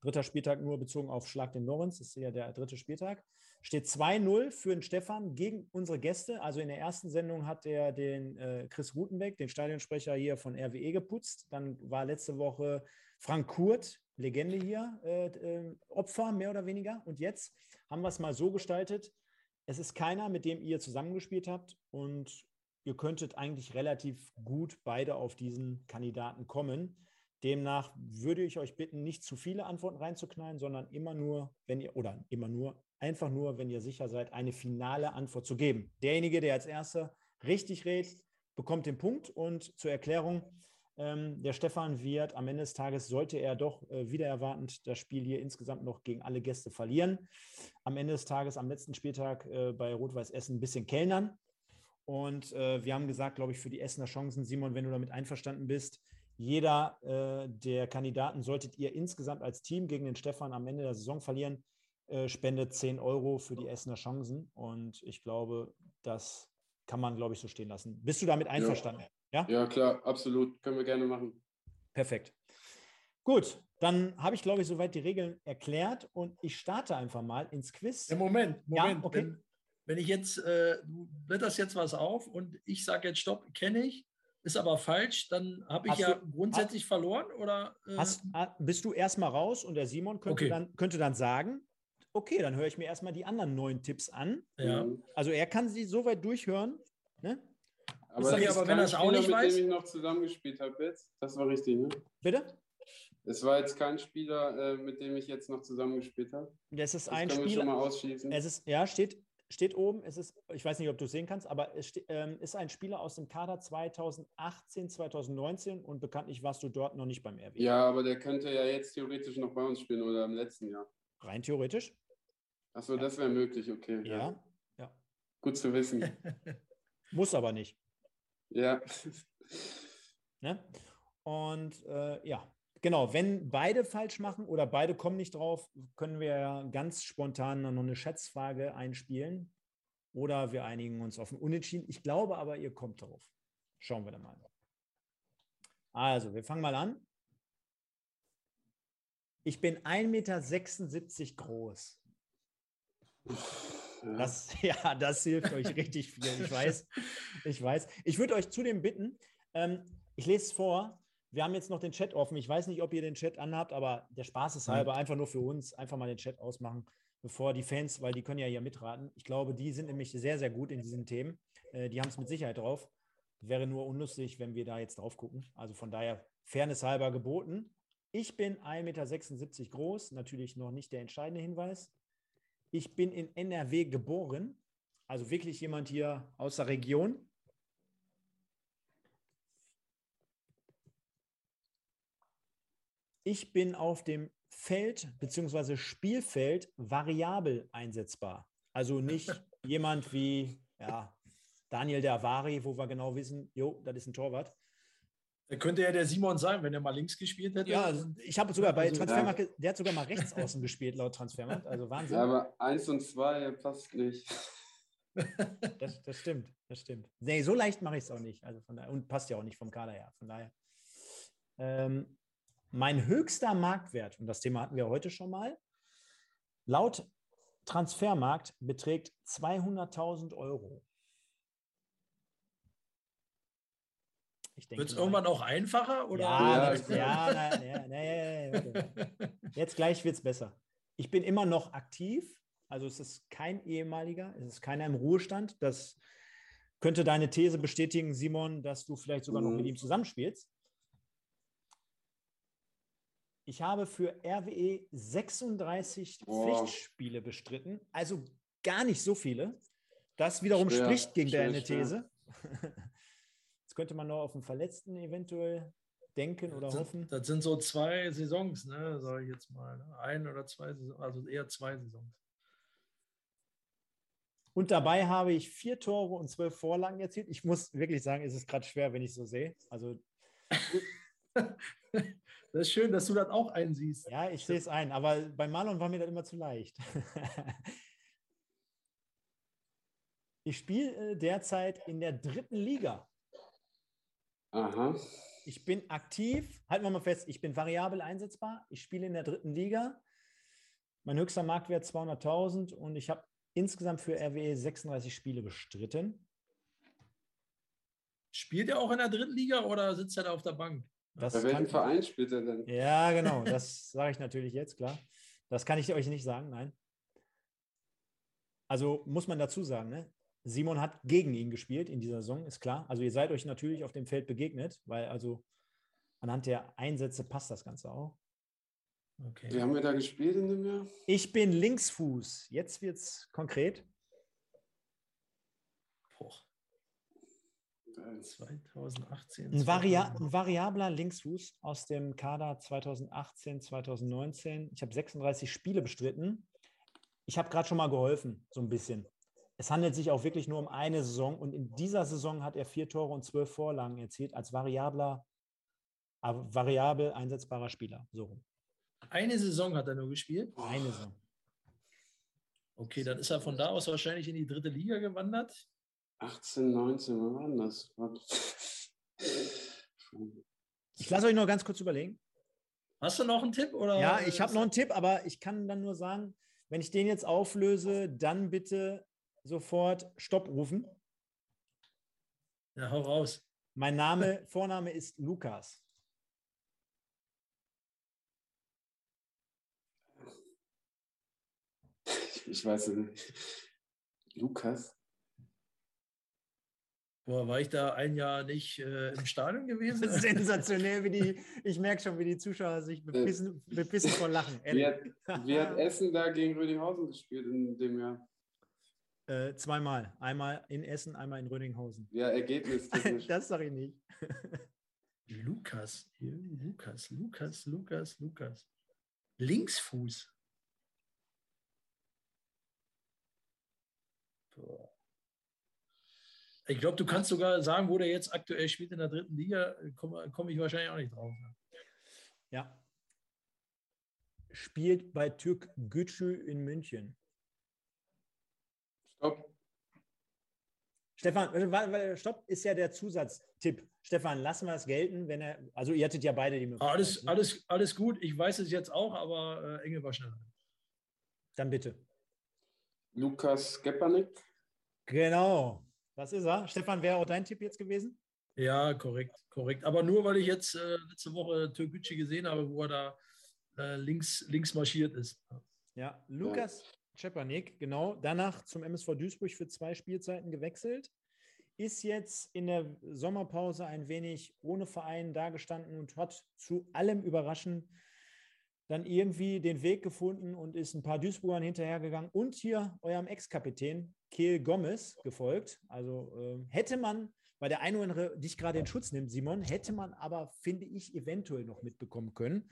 Dritter Spieltag nur bezogen auf Schlag den Lorenz, das ist ja der dritte Spieltag. Steht 2-0 für den Stefan gegen unsere Gäste. Also in der ersten Sendung hat er den äh, Chris Rutenbeck, den Stadionsprecher hier von RWE, geputzt. Dann war letzte Woche Frank Kurt, Legende hier, äh, äh, Opfer mehr oder weniger. Und jetzt haben wir es mal so gestaltet. Es ist keiner, mit dem ihr zusammengespielt habt. Und ihr könntet eigentlich relativ gut beide auf diesen Kandidaten kommen. Demnach würde ich euch bitten, nicht zu viele Antworten reinzuknallen, sondern immer nur, wenn ihr, oder immer nur, einfach nur, wenn ihr sicher seid, eine finale Antwort zu geben. Derjenige, der als Erster richtig redet, bekommt den Punkt. Und zur Erklärung, ähm, der Stefan wird am Ende des Tages, sollte er doch äh, wieder erwartend das Spiel hier insgesamt noch gegen alle Gäste verlieren, am Ende des Tages, am letzten Spieltag äh, bei Rot-Weiß Essen ein bisschen kellnern. Und äh, wir haben gesagt, glaube ich, für die Essener Chancen, Simon, wenn du damit einverstanden bist, jeder äh, der Kandidaten solltet ihr insgesamt als Team gegen den Stefan am Ende der Saison verlieren, äh, spendet 10 Euro für die Essener Chancen. Und ich glaube, das kann man, glaube ich, so stehen lassen. Bist du damit einverstanden? Ja, ja? ja klar, absolut. Können wir gerne machen. Perfekt. Gut, dann habe ich, glaube ich, soweit die Regeln erklärt und ich starte einfach mal ins Quiz. Ja, Moment, Moment. Ja, okay. wenn, wenn, ich jetzt, äh, du blätterst jetzt was auf und ich sage jetzt Stopp, kenne ich, ist aber falsch, dann habe ich hast ja du, grundsätzlich hast, verloren oder? Äh? Hast, bist du erstmal raus und der Simon könnte, okay. dann, könnte dann sagen, okay, dann höre ich mir erstmal die anderen neun Tipps an. Ja. Also er kann sie so weit durchhören. Ne? Aber, das aber wenn er es auch nicht weiß. Mit dem ich noch zusammengespielt habe jetzt. Das war richtig, ne? Bitte? Es war jetzt kein Spieler, äh, mit dem ich jetzt noch zusammengespielt habe. Das ist das ein Spieler. schon mal ausschließen. Es ist, ja, steht, steht oben, es ist, ich weiß nicht, ob du es sehen kannst, aber es ste, ähm, ist ein Spieler aus dem Kader 2018, 2019 und bekanntlich warst du dort noch nicht beim RW. Ja, aber der könnte ja jetzt theoretisch noch bei uns spielen oder im letzten Jahr. Rein theoretisch? Achso, ja. das wäre möglich, okay. Ja. ja. Gut zu wissen. Muss aber nicht. Ja. Ne? Und äh, ja, genau, wenn beide falsch machen oder beide kommen nicht drauf, können wir ja ganz spontan noch eine Schätzfrage einspielen. Oder wir einigen uns auf ein Unentschieden. Ich glaube aber, ihr kommt drauf. Schauen wir dann mal. Also, wir fangen mal an. Ich bin 1,76 Meter groß. Ja. Das, ja, das hilft euch richtig viel. Ich weiß, ich weiß. Ich würde euch zudem bitten, ähm, ich lese es vor. Wir haben jetzt noch den Chat offen. Ich weiß nicht, ob ihr den Chat anhabt, aber der Spaß ist halber, einfach nur für uns, einfach mal den Chat ausmachen, bevor die Fans, weil die können ja hier mitraten. Ich glaube, die sind nämlich sehr, sehr gut in diesen Themen. Äh, die haben es mit Sicherheit drauf. Wäre nur unlustig, wenn wir da jetzt drauf gucken. Also von daher, Fairness halber geboten. Ich bin 1,76 Meter groß, natürlich noch nicht der entscheidende Hinweis. Ich bin in NRW geboren, also wirklich jemand hier aus der Region. Ich bin auf dem Feld bzw. Spielfeld variabel einsetzbar. Also nicht jemand wie ja, Daniel Dervari, wo wir genau wissen, jo, das ist ein Torwart. Da könnte ja der Simon sein, wenn er mal links gespielt hätte. Ja, also ich habe sogar bei Also, Transfermarkt, ge- der hat sogar mal rechts außen gespielt, laut Transfermarkt. Also Wahnsinn. ja, aber eins und zwei passt nicht. Das, das stimmt, das stimmt. Nee, so leicht mache ich es auch nicht. Also von daher, und passt ja auch nicht vom Kader her. Von daher. Ähm, mein höchster Marktwert, und das Thema hatten wir heute schon mal, laut Transfermarkt beträgt 200.000 Euro. Ich denke Wird es irgendwann auch einfacher? Oder? Ja, Ja, ja, na, na, na, ja, ja, warte. Jetzt gleich wird es besser. Ich bin immer noch aktiv, also es ist kein ehemaliger, es ist keiner im Ruhestand. Das könnte deine These bestätigen, Simon, dass du vielleicht sogar noch Mhm. mit ihm zusammenspielst. Ich habe für RWE 36 Boah. Pflichtspiele bestritten, also gar nicht so viele. Das wiederum Schwer, spricht gegen schwer, deine schwer. These. Könnte man noch auf einen Verletzten eventuell denken oder Das hoffen. sind, das sind so zwei Saisons, ne, sage ich jetzt mal. Ne? Ein oder zwei Saisons, also eher zwei Saisons. Und dabei habe ich vier Tore und zwölf Vorlagen erzielt. Ich muss wirklich sagen, es ist gerade schwer, wenn ich so sehe. Also Das ist schön, dass du das auch einsiehst. ja, ich sehe es ein, aber bei Marlon war mir das immer zu leicht. ich spiele äh, derzeit in der dritten Liga. Aha. Ich bin aktiv, halten wir mal fest, ich bin variabel einsetzbar. Ich spiele in der dritten Liga. Mein höchster Marktwert 200.000 und ich habe insgesamt für RWE 36 Spiele bestritten. Spielt er auch in der dritten Liga oder sitzt er da auf der Bank? Das Bei welchem kann- Verein spielt er denn? Ja, genau, das sage ich natürlich jetzt, klar. Das kann ich euch nicht sagen, nein. Also muss man dazu sagen, ne? Simon hat gegen ihn gespielt in dieser Saison, ist klar. Also ihr seid euch natürlich auf dem Feld begegnet, weil also anhand der Einsätze passt das Ganze auch. Okay. Wie haben wir da gespielt in dem Jahr? Ich bin Linksfuß. Jetzt wird es konkret. Boah, 2018. Ein, Varia ein variabler Linksfuß aus dem Kader 2018, 2019. Ich habe 36 Spiele bestritten. Ich habe gerade schon mal geholfen, so ein bisschen. Es handelt sich auch wirklich nur um eine Saison und in dieser Saison hat er vier Tore und zwölf Vorlagen erzielt als variabler, äh, variabel einsetzbarer Spieler. So rum. Eine Saison hat er nur gespielt. Eine Saison. Okay, dann ist er von da aus wahrscheinlich in die dritte Liga gewandert. 18, 19, wann war das? Ich lasse euch noch ganz kurz überlegen. Hast du noch einen Tipp? Oder Ja, ich habe noch einen Tipp, aber ich kann dann nur sagen, wenn ich den jetzt auflöse, dann bitte sofort Stopp rufen. Ja, hau raus. Mein Name, Vorname ist Lukas. Ich weiß es nicht. Lukas? Boah, war ich da ein Jahr nicht äh, im Stadion gewesen? Sensationell, wie die, ich merke schon, wie die Zuschauer sich bepissen, bepissen vor Lachen. Wie hat, wie hat Essen da gegen Rödinghausen gespielt in dem Jahr? Äh, zweimal. Einmal in Essen, einmal in Rödinghausen. Ja, ergebnistechnisch. Das sage ich nicht. Lukas, Lukas, Lukas, Lukas, Lukas. Linksfuß. Boah. Ich glaube, du kannst sogar sagen, wo der jetzt aktuell spielt in der dritten Liga. Komme komm ich wahrscheinlich auch nicht drauf. Ne? Ja. Spielt bei Türk Gücü in München. Stopp. Stefan, stopp ist ja der Zusatztipp. Stefan, lassen wir es gelten, wenn er, also ihr hattet ja beide die Möglichkeit. Alles, ne? alles, alles gut, ich weiß es jetzt auch, aber äh, Engel war schneller. Dann bitte. Lukas Gepanik. Genau, das ist er. Stefan, wäre auch dein Tipp jetzt gewesen? Ja, korrekt, korrekt. Aber nur, weil ich jetzt äh, letzte Woche Türkgücü gesehen habe, wo er da äh, links, links marschiert ist. Ja, Lukas Czepanik, genau. Danach zum MSV Duisburg für zwei Spielzeiten gewechselt. Ist jetzt in der Sommerpause ein wenig ohne Verein dagestanden und hat zu allem Überraschen dann irgendwie den Weg gefunden und ist ein paar Duisburgern hinterhergegangen und hier eurem Ex-Kapitän Kehl Gomez gefolgt. Also äh, hätte man, weil der eine oder andere dich gerade in Schutz nimmt, Simon, hätte man aber, finde ich, eventuell noch mitbekommen können.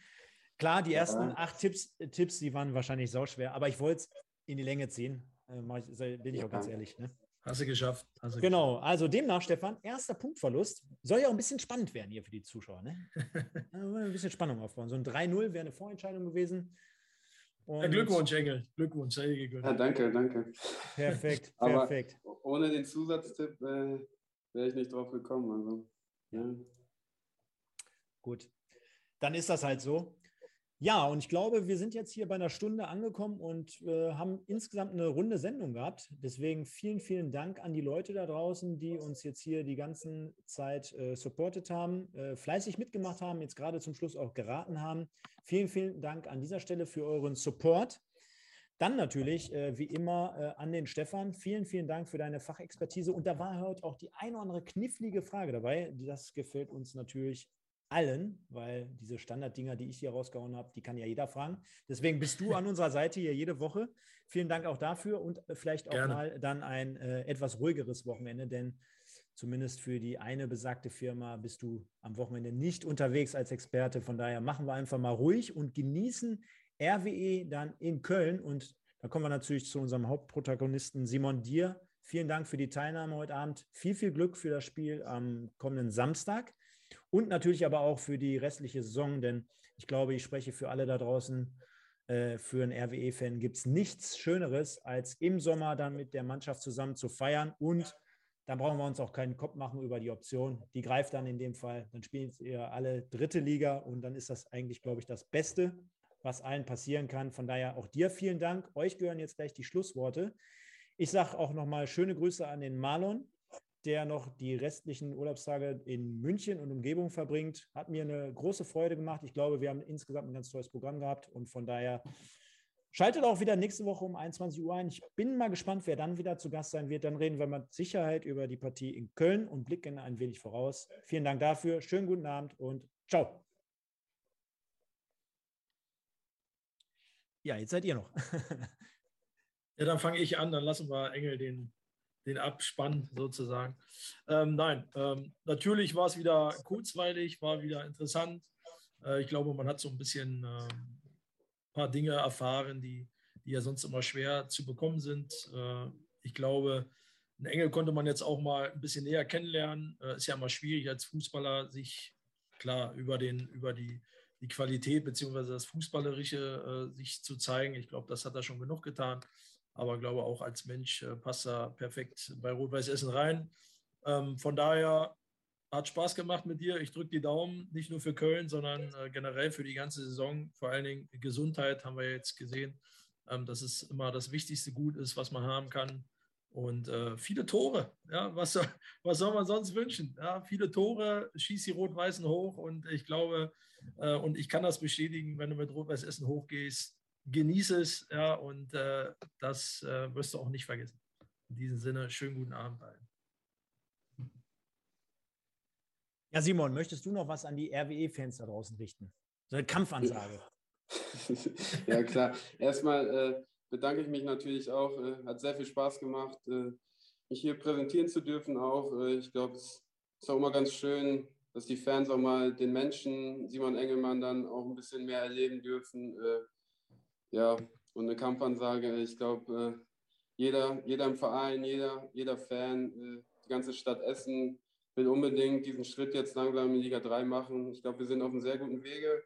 Klar, die ersten ja. acht Tipps, Tipps, die waren wahrscheinlich sauschwer, aber ich wollte es in die Länge ziehen. Äh, ich, bin ich auch ganz ehrlich. Ne? Hast du geschafft. Hast du genau, geschafft. also demnach, Stefan, erster Punktverlust. Soll ja auch ein bisschen spannend werden hier für die Zuschauer. Ne? ein bisschen Spannung aufbauen. So ein 3-0 wäre eine Vorentscheidung gewesen. Ja, Glückwunsch, Engel. Glückwunsch, gegönnt. Ja, danke, danke. Perfekt, perfekt. ohne den Zusatztipp äh, wäre ich nicht drauf gekommen. Also, ja. Gut, dann ist das halt so. Ja, und ich glaube, wir sind jetzt hier bei einer Stunde angekommen und äh, haben insgesamt eine runde Sendung gehabt. Deswegen vielen, vielen Dank an die Leute da draußen, die uns jetzt hier die ganze Zeit äh, supportet haben, äh, fleißig mitgemacht haben, jetzt gerade zum Schluss auch geraten haben. Vielen, vielen Dank an dieser Stelle für euren Support. Dann natürlich, äh, wie immer, äh, an den Stefan. Vielen, vielen Dank für deine Fachexpertise. Und da war heute auch die eine oder andere knifflige Frage dabei. Das gefällt uns natürlich allen, weil diese Standarddinger, die ich hier rausgehauen habe, die kann ja jeder fragen. Deswegen bist du an unserer Seite hier jede Woche. Vielen Dank auch dafür und äh, vielleicht auch Gerne. mal dann ein äh, etwas ruhigeres Wochenende, denn zumindest für die eine besagte Firma bist du am Wochenende nicht unterwegs als Experte. Von daher machen wir einfach mal ruhig und genießen RWE dann in Köln. Und da kommen wir natürlich zu unserem Hauptprotagonisten Simon Dir. Vielen Dank für die Teilnahme heute Abend. Viel, viel Glück für das Spiel am kommenden Samstag und natürlich aber auch für die restliche Saison, denn ich glaube, ich spreche für alle da draußen. Äh, für einen RWE-Fan gibt es nichts Schöneres, als im Sommer dann mit der Mannschaft zusammen zu feiern und dann brauchen wir uns auch keinen Kopf machen über die Option. Die greift dann in dem Fall. Dann spielen ihr alle dritte Liga und dann ist das eigentlich, glaube ich, das Beste, was allen passieren kann. Von daher auch dir vielen Dank. Euch gehören jetzt gleich die Schlussworte. Ich sage auch nochmal schöne Grüße an den Marlon der noch die restlichen Urlaubstage in München und Umgebung verbringt. Hat mir eine große Freude gemacht. Ich glaube, wir haben insgesamt ein ganz tolles Programm gehabt und von daher schaltet auch wieder nächste Woche um 21 Uhr ein. Ich bin mal gespannt, wer dann wieder zu Gast sein wird. Dann reden wir mit Sicherheit über die Partie in Köln und blicken ein wenig voraus. Vielen Dank dafür. Schönen guten Abend und ciao. Ja, jetzt seid ihr noch. ja, dann fange ich an. Dann lassen wir Engel den den Abspann sozusagen. Ähm, nein, ähm, natürlich war es wieder kurzweilig, war wieder interessant. Äh, ich glaube, man hat so ein bisschen ein ähm, paar Dinge erfahren, die, die ja sonst immer schwer zu bekommen sind. Äh, ich glaube, einen Engel konnte man jetzt auch mal ein bisschen näher kennenlernen. Äh, ist ja immer schwierig als Fußballer, sich klar über, den, über die, die Qualität bzw. das Fußballerische äh, sich zu zeigen. Ich glaube, das hat er schon genug getan aber glaube auch als Mensch äh, passt er perfekt bei Rot-Weiß Essen rein. Ähm, von daher hat Spaß gemacht mit dir. Ich drücke die Daumen, nicht nur für Köln, sondern äh, generell für die ganze Saison. Vor allen Dingen Gesundheit haben wir jetzt gesehen, ähm, dass es immer das wichtigste Gut ist, was man haben kann. Und äh, viele Tore. Ja, was, soll, was soll man sonst wünschen? Ja, viele Tore, schieß die Rot-Weißen hoch. Und ich glaube, und ich kann das bestätigen, wenn du mit Rot-Weiß Essen hochgehst, genieße es, ja, und äh, das äh, wirst du auch nicht vergessen. In diesem Sinne, schönen guten Abend allen. Ja, Simon, möchtest du noch was an die RWE-Fans da draußen richten? So eine Kampfansage. ja, klar. Erstmal äh, bedanke ich mich natürlich auch. Äh, hat sehr viel Spaß gemacht, äh, mich hier präsentieren zu dürfen auch. Äh, ich glaube, es ist auch immer ganz schön, dass die Fans auch mal den Menschen, Simon Engelmann, dann auch ein bisschen mehr erleben dürfen ja, und eine Kampfansage, ich glaube, äh, jeder, jeder im Verein, jeder, jeder Fan, äh, die ganze Stadt Essen will unbedingt diesen Schritt jetzt langsam in Liga 3 machen. Ich glaube, wir sind auf einem sehr guten Wege.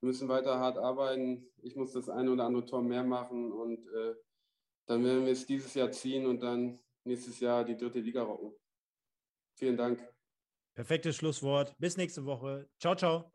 Wir müssen weiter hart arbeiten. Ich muss das eine oder andere Tor mehr machen und äh, dann werden wir es dieses Jahr ziehen und dann nächstes Jahr die dritte Liga rocken. Vielen Dank. Perfektes Schlusswort. Bis nächste Woche. Ciao, ciao.